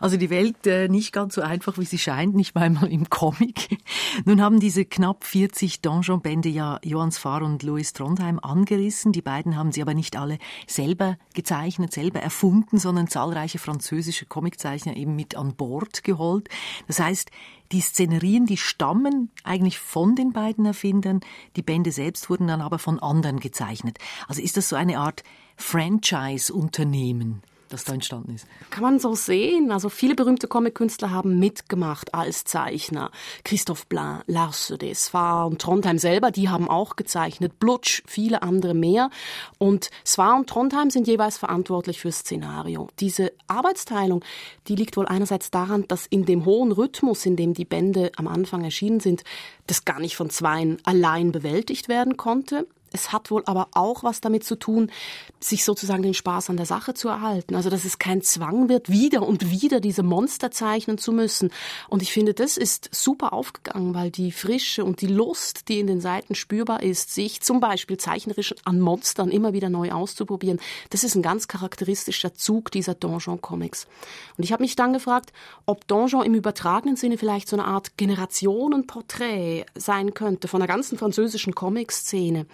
Also die Welt äh, nicht ganz so einfach, wie sie scheint, nicht mal im Comic. Nun haben diese knapp 40 Donjon-Bände ja Johannes Fahr und Louis Trondheim angerissen. Die beiden haben sie aber nicht alle selber gezeichnet, selber erfunden, sondern zahlreiche französische Comiczeichner eben mit an Bord geholt. Das heißt, die Szenerien, die stammen eigentlich von den beiden Erfindern, die Bände selbst wurden dann aber von anderen gezeichnet. Also ist das so eine Art Franchise-Unternehmen? Das da entstanden ist. Kann man so sehen. Also viele berühmte Comic-Künstler haben mitgemacht als Zeichner. Christophe Blain, Lars Svar und Trondheim selber, die haben auch gezeichnet. Blutsch, viele andere mehr. Und Svar und Trondheim sind jeweils verantwortlich fürs Szenario. Diese Arbeitsteilung, die liegt wohl einerseits daran, dass in dem hohen Rhythmus, in dem die Bände am Anfang erschienen sind, das gar nicht von zweien allein bewältigt werden konnte. Es hat wohl aber auch was damit zu tun, sich sozusagen den Spaß an der Sache zu erhalten. Also, dass es kein Zwang wird, wieder und wieder diese Monster zeichnen zu müssen. Und ich finde, das ist super aufgegangen, weil die Frische und die Lust, die in den Seiten spürbar ist, sich zum Beispiel zeichnerisch an Monstern immer wieder neu auszuprobieren, das ist ein ganz charakteristischer Zug dieser Donjon-Comics. Und ich habe mich dann gefragt, ob Donjon im übertragenen Sinne vielleicht so eine Art Generationenporträt sein könnte von der ganzen französischen Comic-Szene.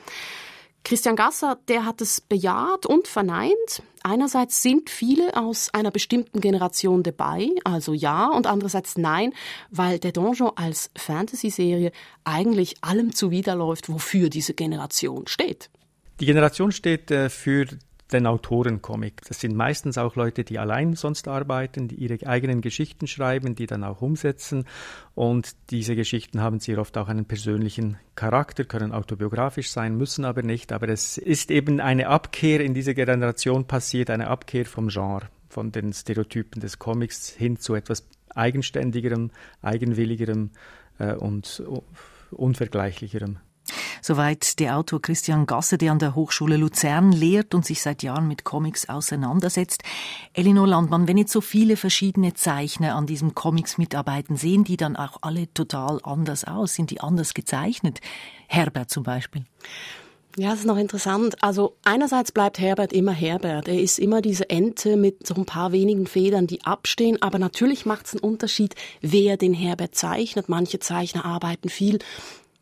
Christian Gasser, der hat es bejaht und verneint. Einerseits sind viele aus einer bestimmten Generation dabei, also ja, und andererseits nein, weil der Donjon als Fantasy-Serie eigentlich allem zuwiderläuft, wofür diese Generation steht. Die Generation steht äh, für den Autorencomic. Das sind meistens auch Leute, die allein sonst arbeiten, die ihre eigenen Geschichten schreiben, die dann auch umsetzen. Und diese Geschichten haben sehr oft auch einen persönlichen Charakter, können autobiografisch sein, müssen aber nicht. Aber es ist eben eine Abkehr in dieser Generation passiert, eine Abkehr vom Genre, von den Stereotypen des Comics hin zu etwas eigenständigerem, eigenwilligerem äh, und unvergleichlicherem. Soweit der Autor Christian Gasse, der an der Hochschule Luzern lehrt und sich seit Jahren mit Comics auseinandersetzt. Elinor Landmann, wenn jetzt so viele verschiedene Zeichner an diesem Comics mitarbeiten, sehen die dann auch alle total anders aus? Sind die anders gezeichnet? Herbert zum Beispiel. Ja, das ist noch interessant. Also einerseits bleibt Herbert immer Herbert. Er ist immer diese Ente mit so ein paar wenigen Federn, die abstehen. Aber natürlich macht es einen Unterschied, wer den Herbert zeichnet. Manche Zeichner arbeiten viel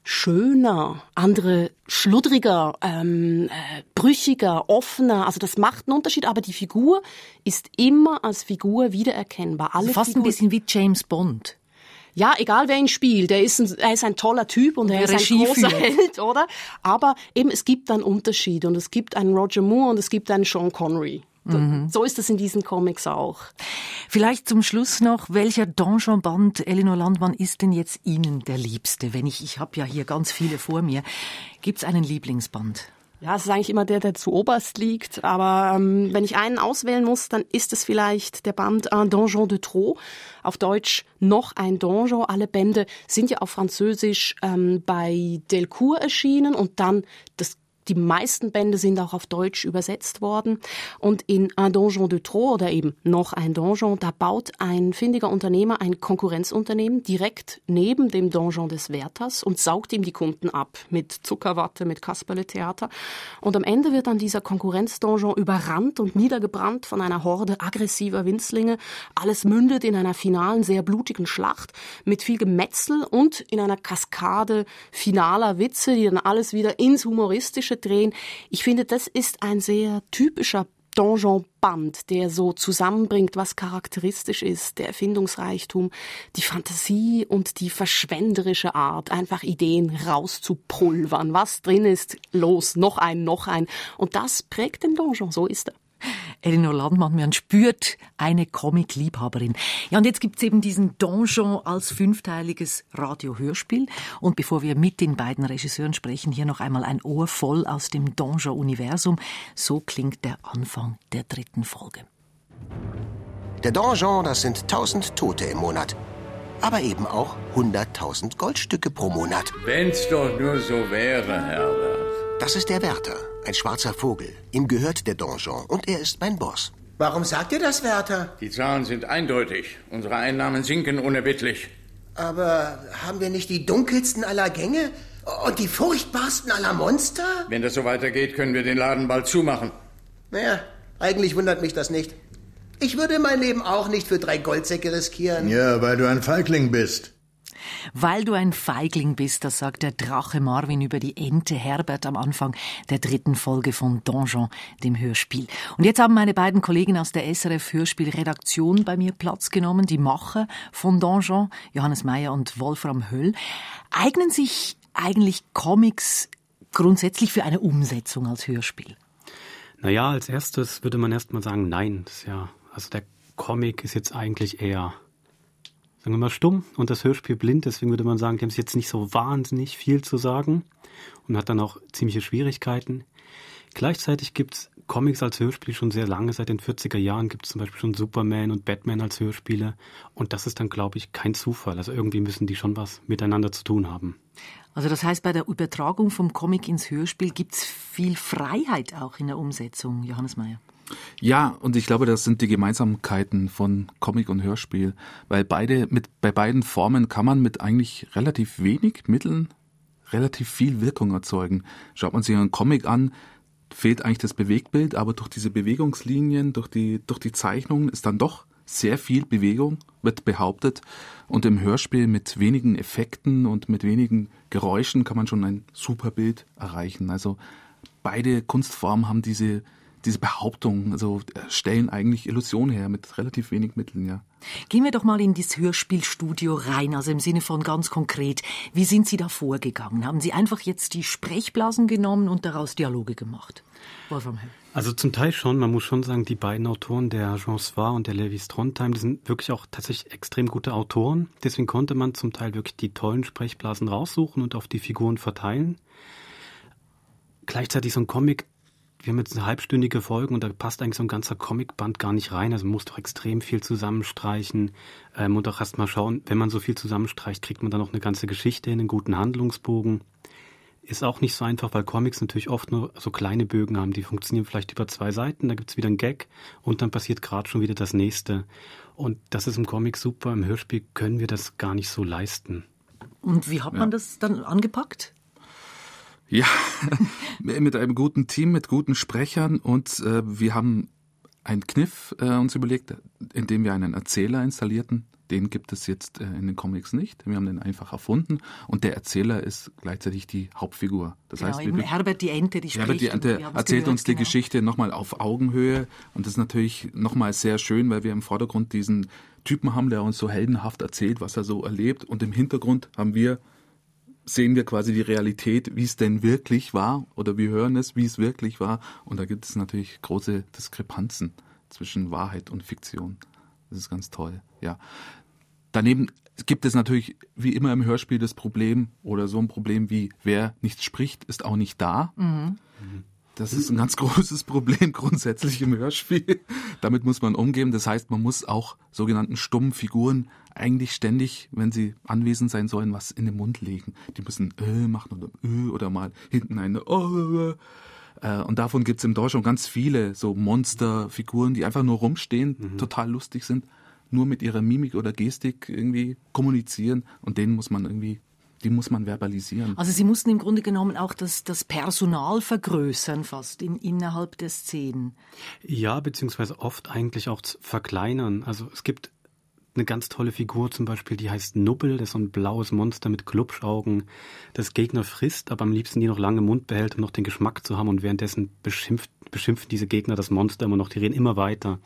schöner, andere schludriger, ähm, äh, brüchiger, offener. Also das macht einen Unterschied, aber die Figur ist immer als Figur wiedererkennbar. Alle also fast Figuren. ein bisschen wie James Bond. Ja, egal wer ihn spielt, er ist ein, er ist ein toller Typ und er ist ein großer Held, oder? Aber eben es gibt dann Unterschiede und es gibt einen Roger Moore und es gibt einen Sean Connery. Mhm. So ist es in diesen Comics auch. Vielleicht zum Schluss noch, welcher Donjon-Band, Elinor Landmann, ist denn jetzt Ihnen der liebste? Wenn ich, ich habe ja hier ganz viele vor mir. Gibt es einen Lieblingsband? Ja, es ist eigentlich immer der, der zu oberst liegt. Aber ähm, wenn ich einen auswählen muss, dann ist es vielleicht der Band Un Donjon de Trop. Auf Deutsch noch ein Donjon. Alle Bände sind ja auf Französisch ähm, bei Delcourt erschienen und dann das die meisten Bände sind auch auf Deutsch übersetzt worden. Und in Un Donjon de Trop oder eben noch ein Donjon, da baut ein findiger Unternehmer ein Konkurrenzunternehmen direkt neben dem Donjon des Wärters und saugt ihm die Kunden ab mit Zuckerwatte, mit Kasperle-Theater. Und am Ende wird dann dieser Konkurrenzdonjon überrannt und niedergebrannt von einer Horde aggressiver Winzlinge. Alles mündet in einer finalen, sehr blutigen Schlacht mit viel Gemetzel und in einer Kaskade finaler Witze, die dann alles wieder ins Humoristische drehen. Ich finde, das ist ein sehr typischer Donjon-Band, der so zusammenbringt, was charakteristisch ist, der Erfindungsreichtum, die Fantasie und die verschwenderische Art, einfach Ideen rauszupulvern. Was drin ist, los, noch ein, noch ein. Und das prägt den Donjon, so ist er. Elinor Landmann, man spürt eine Comic-Liebhaberin. Ja, und jetzt gibt's eben diesen Donjon als fünfteiliges Radio-Hörspiel. Und bevor wir mit den beiden Regisseuren sprechen, hier noch einmal ein Ohr voll aus dem Donjon-Universum. So klingt der Anfang der dritten Folge. Der Donjon, das sind tausend Tote im Monat. Aber eben auch hunderttausend Goldstücke pro Monat. Wenn's doch nur so wäre, Herbert. Das ist der Wärter, ein schwarzer Vogel. Ihm gehört der Donjon und er ist mein Boss. Warum sagt ihr das, Wärter? Die Zahlen sind eindeutig. Unsere Einnahmen sinken unerbittlich. Aber haben wir nicht die dunkelsten aller Gänge und die furchtbarsten aller Monster? Wenn das so weitergeht, können wir den Laden bald zumachen. Naja, eigentlich wundert mich das nicht. Ich würde mein Leben auch nicht für drei Goldsäcke riskieren. Ja, weil du ein Feigling bist. Weil du ein Feigling bist, das sagt der Drache Marvin über die Ente Herbert am Anfang der dritten Folge von Donjon, dem Hörspiel. Und jetzt haben meine beiden Kollegen aus der SRF Hörspielredaktion bei mir Platz genommen, die Macher von Donjon, Johannes Meyer und Wolfram Höll. Eignen sich eigentlich Comics grundsätzlich für eine Umsetzung als Hörspiel? Naja, als erstes würde man erstmal sagen, nein. Das ist ja, also der Comic ist jetzt eigentlich eher sagen wir mal, stumm und das Hörspiel blind. Deswegen würde man sagen, die haben es jetzt nicht so wahnsinnig viel zu sagen und hat dann auch ziemliche Schwierigkeiten. Gleichzeitig gibt es Comics als Hörspiel schon sehr lange. Seit den 40er Jahren gibt es zum Beispiel schon Superman und Batman als Hörspiele. Und das ist dann, glaube ich, kein Zufall. Also irgendwie müssen die schon was miteinander zu tun haben. Also das heißt, bei der Übertragung vom Comic ins Hörspiel gibt es viel Freiheit auch in der Umsetzung, Johannes Mayer. Ja, und ich glaube, das sind die Gemeinsamkeiten von Comic und Hörspiel, weil beide mit bei beiden Formen kann man mit eigentlich relativ wenig Mitteln relativ viel Wirkung erzeugen. Schaut man sich einen Comic an, fehlt eigentlich das Bewegtbild, aber durch diese Bewegungslinien, durch die durch die Zeichnungen ist dann doch sehr viel Bewegung, wird behauptet. Und im Hörspiel mit wenigen Effekten und mit wenigen Geräuschen kann man schon ein super Bild erreichen. Also beide Kunstformen haben diese diese Behauptung, also äh, stellen eigentlich Illusionen her mit relativ wenig Mitteln, ja. Gehen wir doch mal in das Hörspielstudio rein, also im Sinne von ganz konkret. Wie sind Sie da vorgegangen? Haben Sie einfach jetzt die Sprechblasen genommen und daraus Dialoge gemacht? Wolfram Hell. Also zum Teil schon. Man muss schon sagen, die beiden Autoren, der Jean Soir und der Levi Strontheim, die sind wirklich auch tatsächlich extrem gute Autoren. Deswegen konnte man zum Teil wirklich die tollen Sprechblasen raussuchen und auf die Figuren verteilen. Gleichzeitig so ein Comic, wir haben jetzt eine halbstündige Folge und da passt eigentlich so ein ganzer Comicband gar nicht rein. Also man muss doch extrem viel zusammenstreichen ähm, und auch erst mal schauen, wenn man so viel zusammenstreicht, kriegt man dann noch eine ganze Geschichte in einen guten Handlungsbogen. Ist auch nicht so einfach, weil Comics natürlich oft nur so kleine Bögen haben, die funktionieren vielleicht über zwei Seiten, da gibt's wieder einen Gag und dann passiert gerade schon wieder das nächste. Und das ist im Comic super, im Hörspiel können wir das gar nicht so leisten. Und wie hat man das dann angepackt? Ja, <laughs> mit einem guten Team, mit guten Sprechern und äh, wir haben einen Kniff äh, uns überlegt, indem wir einen Erzähler installierten. Den gibt es jetzt äh, in den Comics nicht. Wir haben den einfach erfunden und der Erzähler ist gleichzeitig die Hauptfigur. Das genau, heißt, wir, Herbert die Ente, die Herbert die Ente erzählt gehört, uns die genau. Geschichte nochmal auf Augenhöhe und das ist natürlich nochmal sehr schön, weil wir im Vordergrund diesen Typen haben, der uns so heldenhaft erzählt, was er so erlebt und im Hintergrund haben wir sehen wir quasi die Realität, wie es denn wirklich war, oder wir hören es, wie es wirklich war. Und da gibt es natürlich große Diskrepanzen zwischen Wahrheit und Fiktion. Das ist ganz toll, ja. Daneben gibt es natürlich wie immer im Hörspiel das Problem oder so ein Problem wie wer nichts spricht, ist auch nicht da. Mhm. Das ist ein ganz <laughs> großes Problem grundsätzlich im Hörspiel. Damit muss man umgehen. Das heißt, man muss auch sogenannten stummen Figuren eigentlich ständig, wenn sie anwesend sein sollen, was in den Mund legen. Die müssen äh machen oder äh oder mal hinten eine oh, äh, und davon gibt's im Deutschen ganz viele so Monsterfiguren, die einfach nur rumstehen, mhm. total lustig sind, nur mit ihrer Mimik oder Gestik irgendwie kommunizieren und denen muss man irgendwie die muss man verbalisieren. Also Sie mussten im Grunde genommen auch das, das Personal vergrößern, fast in, innerhalb der Szenen. Ja, beziehungsweise oft eigentlich auch verkleinern. Also es gibt eine ganz tolle Figur zum Beispiel, die heißt Nubbel, das ist so ein blaues Monster mit Klubschaugen, das Gegner frisst, aber am liebsten die noch lange im Mund behält, um noch den Geschmack zu haben und währenddessen beschimpft, beschimpfen diese Gegner das Monster immer noch, die reden immer weiter.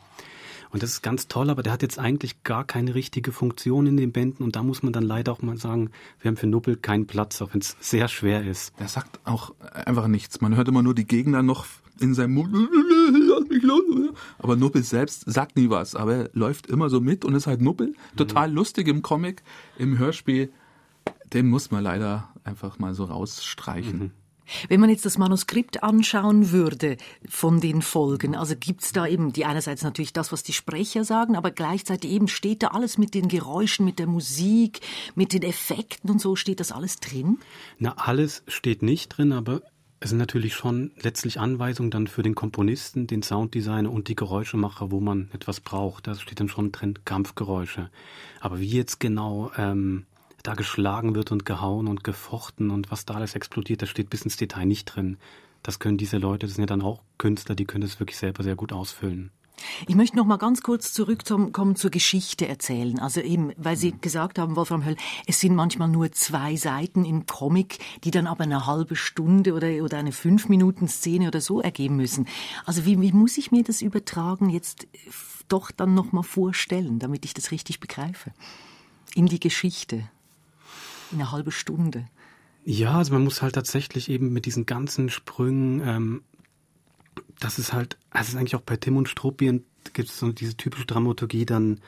Und das ist ganz toll, aber der hat jetzt eigentlich gar keine richtige Funktion in den Bänden und da muss man dann leider auch mal sagen, wir haben für Nubbel keinen Platz, auch wenn es sehr schwer ist. Der sagt auch einfach nichts. Man hört immer nur die Gegner noch in seinem Mund. Aber Nubbel selbst sagt nie was, aber er läuft immer so mit und ist halt Nubbel. Total mhm. lustig im Comic, im Hörspiel. Den muss man leider einfach mal so rausstreichen. Mhm. Wenn man jetzt das Manuskript anschauen würde von den Folgen, also gibt's da eben die einerseits natürlich das, was die Sprecher sagen, aber gleichzeitig eben steht da alles mit den Geräuschen, mit der Musik, mit den Effekten und so, steht das alles drin? Na, alles steht nicht drin, aber Es sind natürlich schon letztlich Anweisungen dann für den Komponisten, den Sounddesigner und die Geräuschemacher, wo man etwas braucht. Da steht dann schon drin Kampfgeräusche. Aber wie jetzt genau ähm, da geschlagen wird und gehauen und gefochten und was da alles explodiert, das steht bis ins Detail nicht drin. Das können diese Leute, das sind ja dann auch Künstler, die können das wirklich selber sehr gut ausfüllen. Ich möchte noch mal ganz kurz zurückkommen zur Geschichte erzählen. Also eben, weil Sie gesagt haben, Wolfram Höll, es sind manchmal nur zwei Seiten im Comic, die dann aber eine halbe Stunde oder, oder eine fünf Minuten Szene oder so ergeben müssen. Also wie, wie muss ich mir das übertragen jetzt doch dann noch mal vorstellen, damit ich das richtig begreife? In die Geschichte. In eine halbe Stunde. Ja, also man muss halt tatsächlich eben mit diesen ganzen Sprüngen ähm, das ist halt, also ist eigentlich auch bei Tim und Struppi gibt es so diese typische Dramaturgie, dann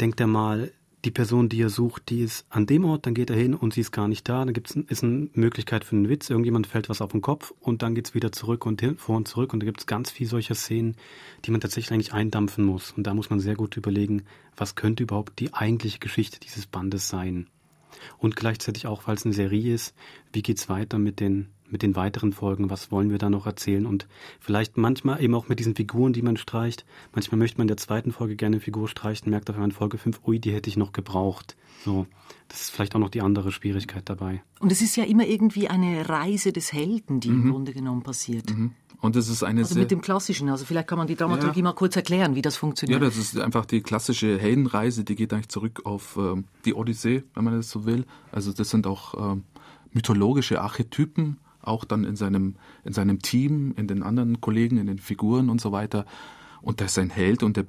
denkt er mal, die Person, die er sucht, die ist an dem Ort, dann geht er hin und sie ist gar nicht da. Dann gibt es eine Möglichkeit für einen Witz, irgendjemand fällt was auf den Kopf und dann geht es wieder zurück und hin, vor und zurück. Und da gibt es ganz viel solcher Szenen, die man tatsächlich eigentlich eindampfen muss. Und da muss man sehr gut überlegen, was könnte überhaupt die eigentliche Geschichte dieses Bandes sein. Und gleichzeitig auch, weil es eine Serie ist, wie geht es weiter mit den mit den weiteren Folgen, was wollen wir da noch erzählen und vielleicht manchmal eben auch mit diesen Figuren, die man streicht. Manchmal möchte man in der zweiten Folge gerne eine Figur streichen, merkt auf einmal in Folge 5, ui, die hätte ich noch gebraucht. So, das ist vielleicht auch noch die andere Schwierigkeit dabei. Und es ist ja immer irgendwie eine Reise des Helden, die mhm. im Grunde genommen passiert. Mhm. Und das ist eine also mit dem klassischen, also vielleicht kann man die Dramaturgie ja. mal kurz erklären, wie das funktioniert. Ja, das ist einfach die klassische Heldenreise, die geht eigentlich zurück auf ähm, die Odyssee, wenn man das so will. Also das sind auch ähm, mythologische Archetypen, auch dann in seinem, in seinem Team, in den anderen Kollegen, in den Figuren und so weiter. Und der ist ein Held und der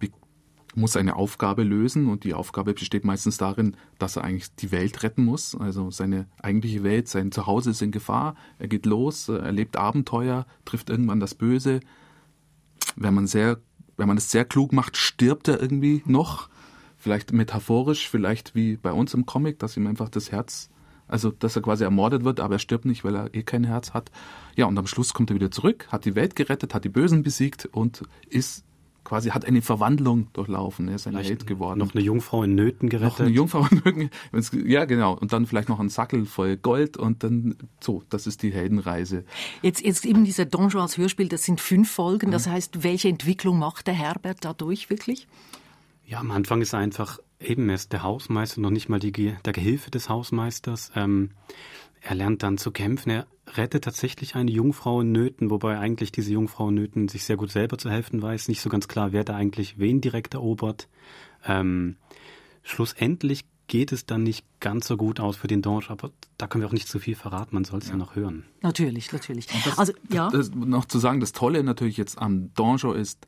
muss eine Aufgabe lösen und die Aufgabe besteht meistens darin, dass er eigentlich die Welt retten muss. Also seine eigentliche Welt, sein Zuhause ist in Gefahr. Er geht los, erlebt Abenteuer, trifft irgendwann das Böse. Wenn man sehr, wenn man es sehr klug macht, stirbt er irgendwie noch. Vielleicht metaphorisch, vielleicht wie bei uns im Comic, dass ihm einfach das Herz also, dass er quasi ermordet wird, aber er stirbt nicht, weil er eh kein Herz hat. Ja, und am Schluss kommt er wieder zurück, hat die Welt gerettet, hat die Bösen besiegt und ist quasi hat eine Verwandlung durchlaufen. Er ist ein Held geworden. Noch eine Jungfrau in Nöten gerettet. Noch eine Jungfrau in Nöten. Ja, genau. Und dann vielleicht noch ein Sackel voll Gold und dann so, das ist die Heldenreise. Jetzt, jetzt eben dieser Donjon als Hörspiel, das sind fünf Folgen. Das mhm. heißt, welche Entwicklung macht der Herbert dadurch wirklich? Ja, am Anfang ist er einfach eben, er ist der Hausmeister, noch nicht mal die, der Gehilfe des Hausmeisters. Ähm, er lernt dann zu kämpfen. Er rettet tatsächlich eine Jungfrau in Nöten, wobei eigentlich diese Jungfrau in Nöten sich sehr gut selber zu helfen weiß. Nicht so ganz klar, wer da eigentlich wen direkt erobert. Ähm, schlussendlich geht es dann nicht ganz so gut aus für den Donge, aber da können wir auch nicht zu viel verraten, man soll es ja. ja. noch hören. Natürlich, natürlich. Das, also, ja. Das, noch zu sagen, das Tolle natürlich jetzt am Donjo ist,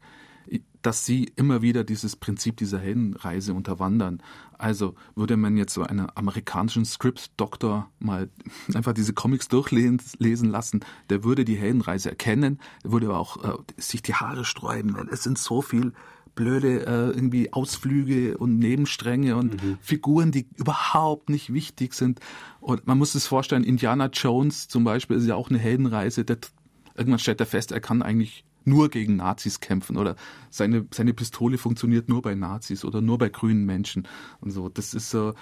dass sie immer wieder dieses Prinzip dieser Heldenreise unterwandern. Also würde man jetzt so einen amerikanischen Script-Doktor mal <laughs> einfach diese Comics durchlesen lassen, der würde die Heldenreise erkennen, der würde aber auch äh, sich die Haare sträuben. Es sind so viel blöde äh, irgendwie Ausflüge und Nebenstränge und mhm. Figuren, die überhaupt nicht wichtig sind. Und man muss sich vorstellen, Indiana Jones zum Beispiel ist ja auch eine Heldenreise. Der, irgendwann stellt er fest, er kann eigentlich nur gegen Nazis kämpfen oder seine, seine Pistole funktioniert nur bei Nazis oder nur bei grünen Menschen und so. Das ist so,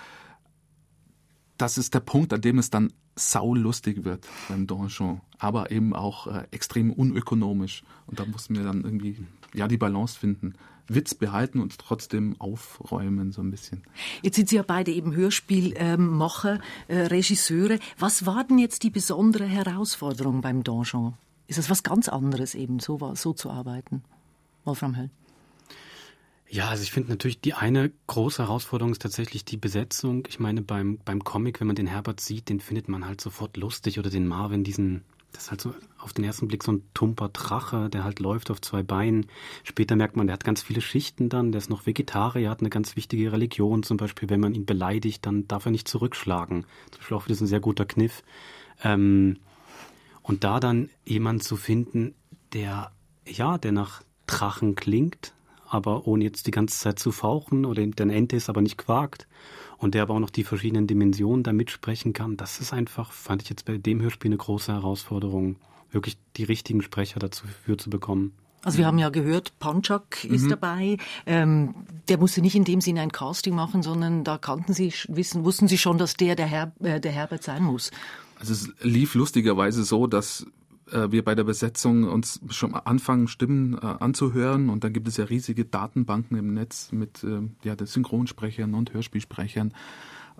das ist der Punkt, an dem es dann saulustig wird beim Donjon, aber eben auch äh, extrem unökonomisch. Und da muss man dann irgendwie ja die Balance finden. Witz behalten und trotzdem aufräumen so ein bisschen. Jetzt sind Sie ja beide eben Hörspielmacher, äh, Regisseure. Was war denn jetzt die besondere Herausforderung beim Donjon? Ist es was ganz anderes eben, so, so zu arbeiten. Wolfram Höll. Ja, also ich finde natürlich, die eine große Herausforderung ist tatsächlich die Besetzung. Ich meine, beim, beim Comic, wenn man den Herbert sieht, den findet man halt sofort lustig oder den Marvin, diesen, das ist halt so auf den ersten Blick so ein tumper Drache, der halt läuft auf zwei Beinen. Später merkt man, der hat ganz viele Schichten dann, der ist noch Vegetarier, hat eine ganz wichtige Religion. Zum Beispiel, wenn man ihn beleidigt, dann darf er nicht zurückschlagen. Zum Beispiel auch wieder so ein sehr guter Kniff. Ähm, und da dann jemand zu finden, der, ja, der nach Drachen klingt, aber ohne jetzt die ganze Zeit zu fauchen oder der eine Ente ist, aber nicht quakt und der aber auch noch die verschiedenen Dimensionen da mitsprechen kann, das ist einfach, fand ich jetzt bei dem Hörspiel eine große Herausforderung, wirklich die richtigen Sprecher dafür zu bekommen. Also wir haben ja gehört, Panchak ist mhm. dabei. Ähm, der musste nicht in dem Sinne ein Casting machen, sondern da kannten Sie, wissen, wussten Sie schon, dass der der, Herr, äh, der Herbert sein muss. Also es lief lustigerweise so, dass äh, wir bei der Besetzung uns schon anfangen, Stimmen äh, anzuhören und dann gibt es ja riesige Datenbanken im Netz mit äh, ja, den Synchronsprechern und Hörspielsprechern.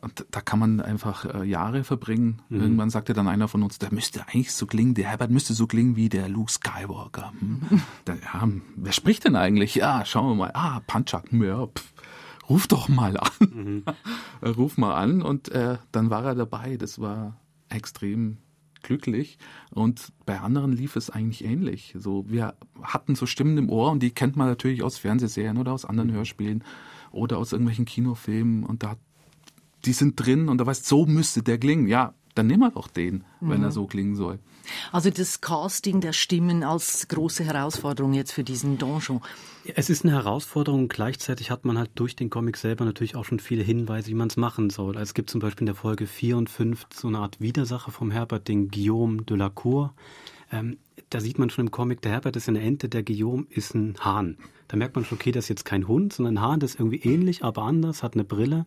Und da kann man einfach äh, Jahre verbringen. Mhm. Irgendwann sagte dann einer von uns, der müsste eigentlich so klingen, der Herbert müsste so klingen wie der Luke Skywalker. Hm. Mhm. <laughs> Dann, ja, wer spricht denn eigentlich? Ja, schauen wir mal. Ah, Panchak, ja, pff, ruf doch mal an. Mhm. <laughs> ruf mal an und äh, dann war er dabei. Das war extrem glücklich. Und bei anderen lief es eigentlich ähnlich. So, wir hatten so Stimmen im Ohr und die kennt man natürlich aus Fernsehserien oder aus anderen. Hörspielen oder aus irgendwelchen Kinofilmen und da die sind drin und da weißt, so müsste der klingen. Ja, dann nehmen wir doch den, wenn er mhm. so klingen soll. Also das Casting der Stimmen als große Herausforderung jetzt für diesen Donjon. Es ist eine Herausforderung. Gleichzeitig hat man halt durch den Comic selber natürlich auch schon viele Hinweise, wie man es machen soll. Also es gibt zum Beispiel in der Folge 4 und 5 so eine Art Widersacher vom Herbert, den Guillaume de la Cour. Ähm, da sieht man schon im Comic, der Herbert ist eine Ente, der Guillaume ist ein Hahn. Da merkt man schon, okay, das ist jetzt kein Hund, sondern ein Hahn, das ist irgendwie ähnlich, aber anders, hat eine Brille.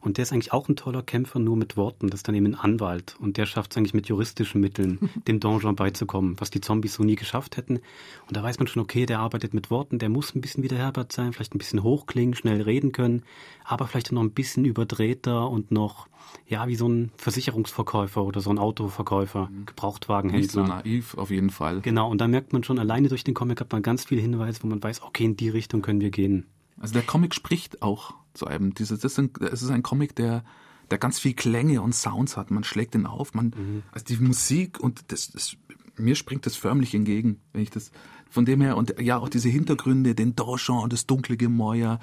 Und der ist eigentlich auch ein toller Kämpfer, nur mit Worten. Das ist dann eben ein Anwalt. Und der schafft es eigentlich mit juristischen Mitteln, <laughs> dem Donjon beizukommen, was die Zombies so nie geschafft hätten. Und da weiß man schon, okay, der arbeitet mit Worten, der muss ein bisschen wie der Herbert sein, vielleicht ein bisschen hochklingen, schnell reden können, aber vielleicht noch ein bisschen überdrehter und noch, ja, wie so ein Versicherungsverkäufer oder so ein Autoverkäufer, mhm. Gebrauchtwagenhändler. Nicht so naiv, auf jeden Fall. Genau, und da merkt man schon, alleine durch den Comic hat man ganz viele Hinweise, wo man weiß, okay, in die Richtung können wir gehen. Also der Comic spricht auch zu einem. Dieses, das ist, es ist ein Comic, der, der ganz viel Klänge und Sounds hat. Man schlägt ihn auf, man, mhm. also die Musik und das, das, mir springt das förmlich entgegen, wenn ich das, von dem her, und ja, auch diese Hintergründe, den Dorschon und das dunkle Gemäuer.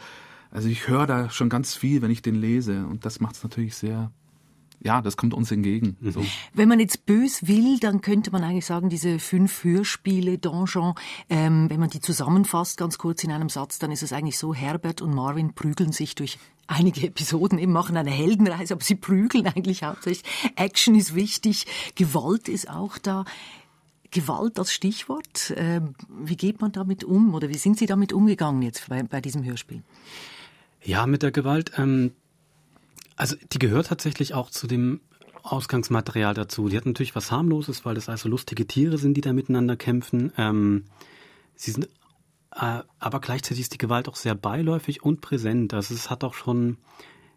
Also ich höre da schon ganz viel, wenn ich den lese und das macht es natürlich sehr, ja, das kommt uns entgegen. Mhm. So. Wenn man jetzt bös will, dann könnte man eigentlich sagen, diese fünf Hörspiele Donjon, ähm, wenn man die zusammenfasst, ganz kurz in einem Satz, dann ist es eigentlich so, Herbert und Marvin prügeln sich durch einige Episoden, eben machen eine Heldenreise, aber sie prügeln eigentlich hauptsächlich. Action ist wichtig, Gewalt ist auch da. Gewalt als Stichwort. Ähm, wie geht man damit um oder wie sind Sie damit umgegangen jetzt bei, bei diesem Hörspiel? Ja, mit der Gewalt. Ähm also die gehört tatsächlich auch zu dem Ausgangsmaterial dazu. Die hat natürlich was harmloses, weil das also lustige Tiere sind, die da miteinander kämpfen. Ähm, sie sind, äh, aber gleichzeitig ist die Gewalt auch sehr beiläufig und präsent. Also es hat auch schon,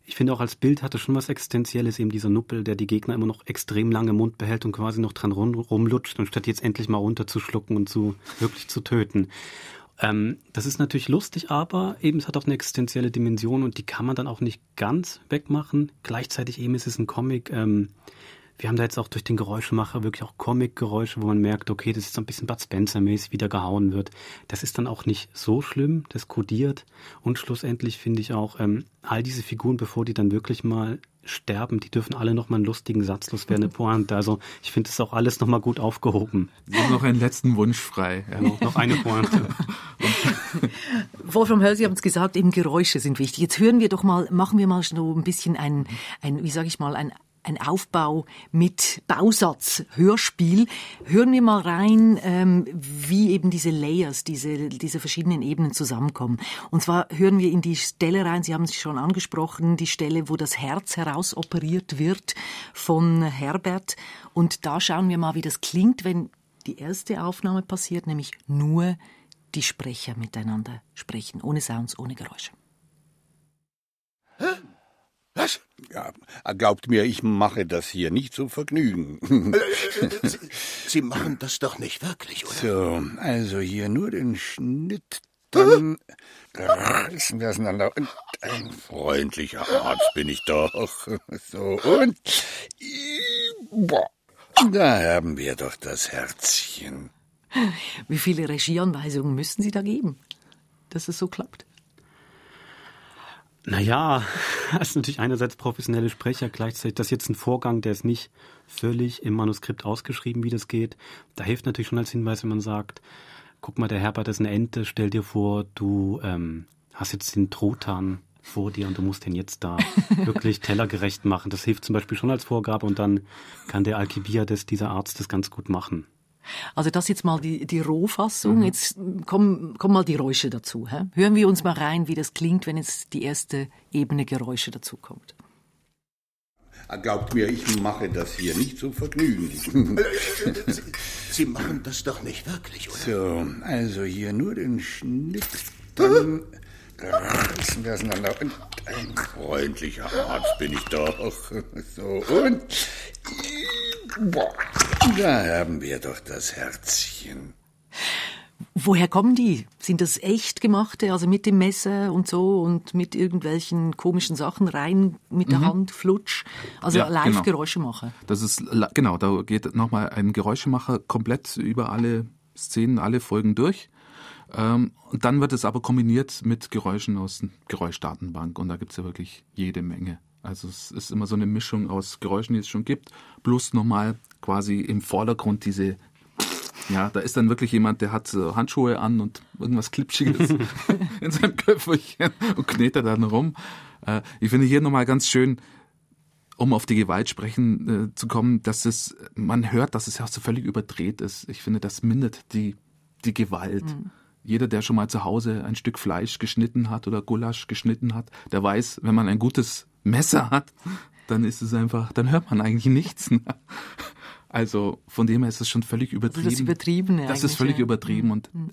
ich finde auch als Bild hatte schon was Existenzielles, eben dieser Nuppel, der die Gegner immer noch extrem lange im Mund behält und quasi noch dran rum, rumlutscht, anstatt jetzt endlich mal runterzuschlucken und zu wirklich zu töten. Ähm, das ist natürlich lustig, aber eben es hat auch eine existenzielle Dimension und die kann man dann auch nicht ganz wegmachen. Gleichzeitig eben ist es ein Comic. Ähm, wir haben da jetzt auch durch den Geräuschemacher wirklich auch Comic-Geräusche, wo man merkt, okay, das ist so ein bisschen Bud Spencer-mäßig, wie da gehauen wird. Das ist dann auch nicht so schlimm, das kodiert. Und schlussendlich finde ich auch, ähm, all diese Figuren, bevor die dann wirklich mal sterben, die dürfen alle nochmal einen lustigen Satz loswerden, eine <laughs> Pointe. Also ich finde das auch alles nochmal gut aufgehoben. Wir haben noch einen letzten Wunsch frei. Ja. noch eine Pointe. <laughs> Wolfram Höll, Sie haben es gesagt, eben Geräusche sind wichtig. Jetzt hören wir doch mal, machen wir mal so ein bisschen ein, ein wie sage ich mal, ein ein Aufbau mit Bausatz, Hörspiel. Hören wir mal rein, ähm, wie eben diese Layers, diese, diese verschiedenen Ebenen zusammenkommen. Und zwar hören wir in die Stelle rein, Sie haben es schon angesprochen, die Stelle, wo das Herz herausoperiert wird von Herbert. Und da schauen wir mal, wie das klingt, wenn die erste Aufnahme passiert, nämlich nur die Sprecher miteinander sprechen, ohne Sounds, ohne Geräusche. Hä? Was? Ja, glaubt mir, ich mache das hier nicht zum Vergnügen. Äh, äh, <laughs> Sie, Sie machen das doch nicht wirklich, oder? So, also hier nur den Schnitt, dann reißen wir auseinander. Und ein freundlicher Arzt bin ich doch. <laughs> So, und boah, da haben wir doch das Herzchen. Wie viele Regieanweisungen müssen Sie da geben, dass es so klappt? Naja, <laughs> das ist natürlich einerseits professionelle Sprecher, gleichzeitig das ist jetzt ein Vorgang, der ist nicht völlig im Manuskript ausgeschrieben, wie das geht. Da hilft natürlich schon als Hinweis, wenn man sagt, guck mal, der Herbert ist eine Ente, stell dir vor, du ähm, hast jetzt den Truthahn vor dir und du musst den jetzt da <laughs> wirklich tellergerecht machen. Das hilft zum Beispiel schon als Vorgabe und dann kann der Alkibiades, dieser Arzt, das ganz gut machen. Also das jetzt mal die, die Rohfassung. Mhm. Jetzt kommen, kommen mal die Geräusche dazu. Hä? Hören wir uns mal rein, wie das klingt, wenn jetzt die erste Ebene Geräusche dazu kommt. Glaubt mir, ich mache das hier nicht zum Vergnügen. Sie, <laughs> Sie machen das doch nicht wirklich, oder? So, also hier nur den Schnitt, dann reißen wir auseinander. Und ein freundlicher Arzt bin ich doch. <laughs> So, und boah, da haben wir doch das Herzchen. Woher kommen die? Sind das echt gemachte, also mit dem Messer und so und mit irgendwelchen komischen Sachen rein mit der Mhm. Hand, Flutsch? Also Ja, live genau. Geräusche machen. Das ist, la- genau, da geht nochmal ein Geräuschemacher komplett über alle Szenen, alle Folgen durch. Ähm, und dann wird es aber kombiniert mit Geräuschen aus der Geräuschdatenbank und da gibt's ja wirklich jede Menge. Also es ist immer so eine Mischung aus Geräuschen, die es schon gibt, plus nochmal quasi im Vordergrund diese, ja, da ist dann wirklich jemand, der hat Handschuhe an und irgendwas Klipschiges <laughs> <laughs> in seinem Köfferchen und knetet dann rum. Äh, ich finde hier nochmal ganz schön, um auf die Gewalt sprechen äh, zu kommen, dass es, man hört, dass es ja so völlig überdreht ist. Ich finde, das mindert die, die Gewalt. Jeder, der schon mal zu Hause ein Stück Fleisch geschnitten hat oder Gulasch geschnitten hat, der weiß, wenn man ein gutes Messer hat, dann ist es einfach, dann hört man eigentlich nichts. <laughs> Also von dem her ist es schon völlig übertrieben. Das Übertriebene Das ist völlig ja. übertrieben und Mhm.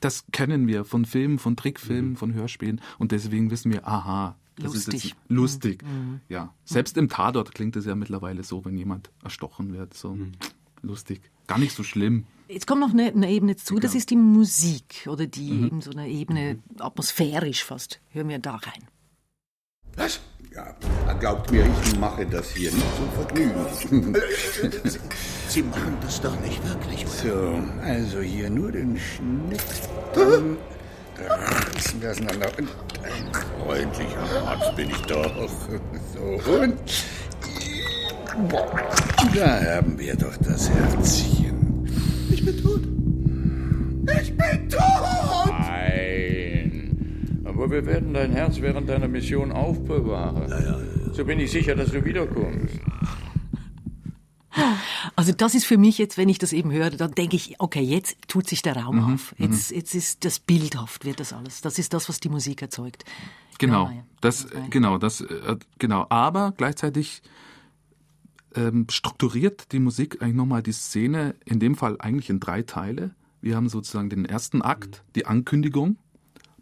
das kennen wir von Filmen, von Trickfilmen, von Hörspielen und deswegen wissen wir, aha, das ist Lustig. jetzt lustig. Mhm. Ja, selbst im Tatort klingt es ja mittlerweile so, wenn jemand erstochen wird, so Mhm. lustig. Gar nicht so schlimm. Jetzt kommt noch eine, eine Ebene zu, das ist die Musik oder die Mhm. eben so eine Ebene atmosphärisch fast. Hören wir da rein. Was? Ja, glaubt mir, ich mache das hier nicht zum Vergnügen. <laughs> Sie, machen das doch nicht wirklich, oder? So, also hier nur den Schnitt, <laughs> dann reißen wir auseinander. Und ein freundlicher Arzt bin ich doch. <laughs> So, und boah, da haben wir doch das Herzchen. Ich bin tot. Ich bin tot! Nein. Aber wir werden dein Herz während deiner Mission aufbewahren. So bin ich sicher, dass du wiederkommst. Also das ist für mich jetzt, wenn ich das eben höre, dann denke ich, okay, jetzt tut sich der Raum Mhm, auf. Jetzt, jetzt ist das bildhaft, wird das alles. Das ist das, was die Musik erzeugt. Genau, Ja, ja. das, genau, das, äh, genau. Aber gleichzeitig ähm, strukturiert die Musik eigentlich nochmal die Szene, in dem Fall eigentlich in drei Teile. Wir haben sozusagen den ersten Akt, die Ankündigung.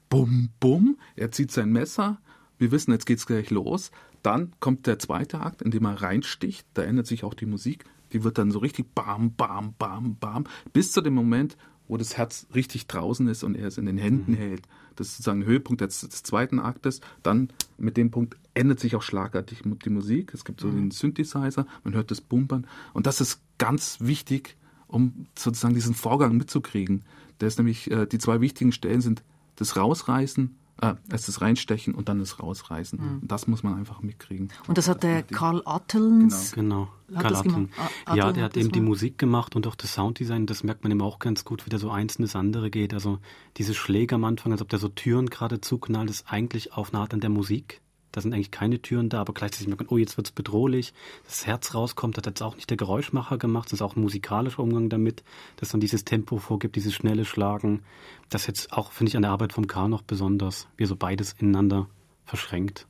Bum, bum, er zieht sein Messer. Wir wissen, jetzt geht's gleich los. Dann kommt der zweite Akt, in dem er reinsticht. Da ändert sich auch die Musik. Die wird dann so richtig bam, bam, bam, bam, bis zu dem Moment, wo das Herz richtig draußen ist und er es in den Händen hält. Das ist sozusagen Höhepunkt des, des zweiten Aktes. Dann mit dem Punkt ändert sich auch schlagartig die Musik. Es gibt so den Synthesizer, man hört das Bumpern. Und das ist ganz wichtig, um sozusagen diesen Vorgang mitzukriegen. Der ist nämlich, äh, die zwei wichtigen Stellen sind das Rausreißen, äh, erst das Reinstechen und dann das Rausreißen. Mhm. Und das muss man einfach mitkriegen. Und das hat der Karl Attelns. Genau. Hat Karl das Attel. gemacht? A- Ja, der hat eben die. Musik gemacht und auch das Sounddesign, das merkt man eben auch ganz gut, wie da so eins in das andere geht. Also diese Schläge am Anfang, als ob der so Türen gerade zuknallt, ist eigentlich auf eine Art an der Musik. Da sind eigentlich keine Türen da, aber gleichzeitig merkt man, oh, jetzt wird's bedrohlich. Das Herz rauskommt, hat jetzt auch nicht der Geräuschmacher gemacht, das ist auch ein musikalischer Umgang damit, dass dann dieses Tempo vorgibt, dieses schnelle Schlagen. Das jetzt auch, finde ich, an der Arbeit vom K noch besonders, wie so beides ineinander verschränkt.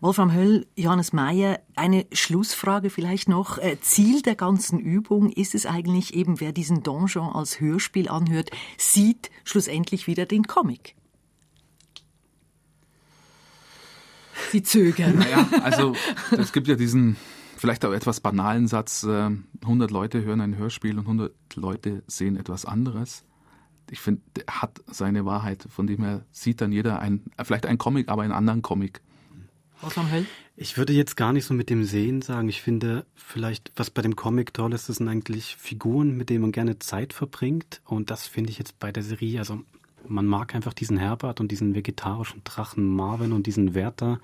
Wolfram Höll, Johannes Mayer, eine Schlussfrage vielleicht noch. Äh, Ziel der ganzen Übung ist es eigentlich eben, wer diesen Donjon als Hörspiel anhört, sieht schlussendlich wieder den Comic. Sie zögern. Naja, also es gibt ja diesen vielleicht auch etwas banalen Satz, äh, 100 Leute hören ein Hörspiel und 100 Leute sehen etwas anderes. Ich finde, der hat seine Wahrheit, von dem her sieht dann jeder ein, vielleicht ein Comic, aber einen anderen Comic. Wolfram? Ich würde jetzt gar nicht so mit dem Sehen sagen. Ich finde vielleicht, was bei dem Comic toll ist, das sind eigentlich Figuren, mit denen man gerne Zeit verbringt. Und das finde ich jetzt bei der Serie, also man mag einfach diesen Herbert und diesen vegetarischen Drachen Marvin und diesen Werther.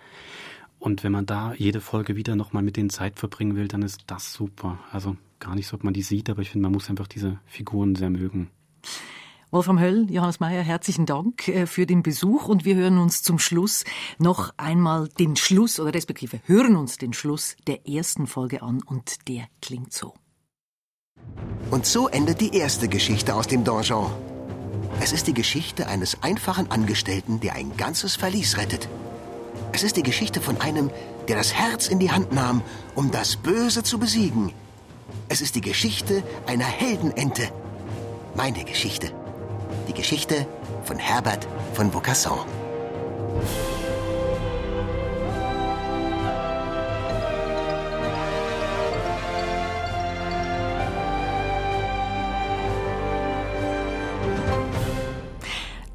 Und wenn man da jede Folge wieder nochmal mit denen Zeit verbringen will, dann ist das super. Also gar nicht so, ob man die sieht, aber ich finde, man muss einfach diese Figuren sehr mögen. Wolfram Höll, Johannes Mayer, herzlichen Dank äh, für den Besuch und wir hören uns zum Schluss noch einmal den Schluss oder respektive hören uns den Schluss der ersten Folge an und der klingt so. Und so endet die erste Geschichte aus dem Donjon. Es ist die Geschichte eines einfachen Angestellten, der ein ganzes Verlies rettet. Es ist die Geschichte von einem, der das Herz in die Hand nahm, um das Böse zu besiegen. Es ist die Geschichte einer Heldenente. Meine Geschichte. Die Geschichte von Herbert von Bocasson.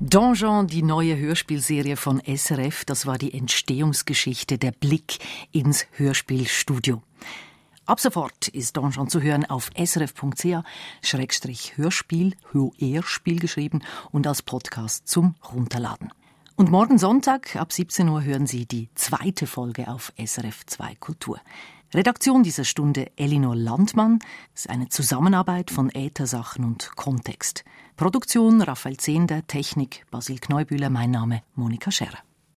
Donjon, die neue Hörspielserie von SRF, das war die Entstehungsgeschichte, der Blick ins Hörspielstudio. Ab sofort ist Donjon zu hören auf srf.ch-hörspiel, Hörspiel geschrieben und als Podcast zum Runterladen. Und morgen Sonntag ab 17 Uhr hören Sie die zweite Folge auf SRF 2 Kultur. Redaktion dieser Stunde Elinor Landmann. Es ist eine Zusammenarbeit von Äthersachen und Kontext. Produktion Raphael Zehnder, Technik Basil Kneubühler, mein Name Monika Scherr.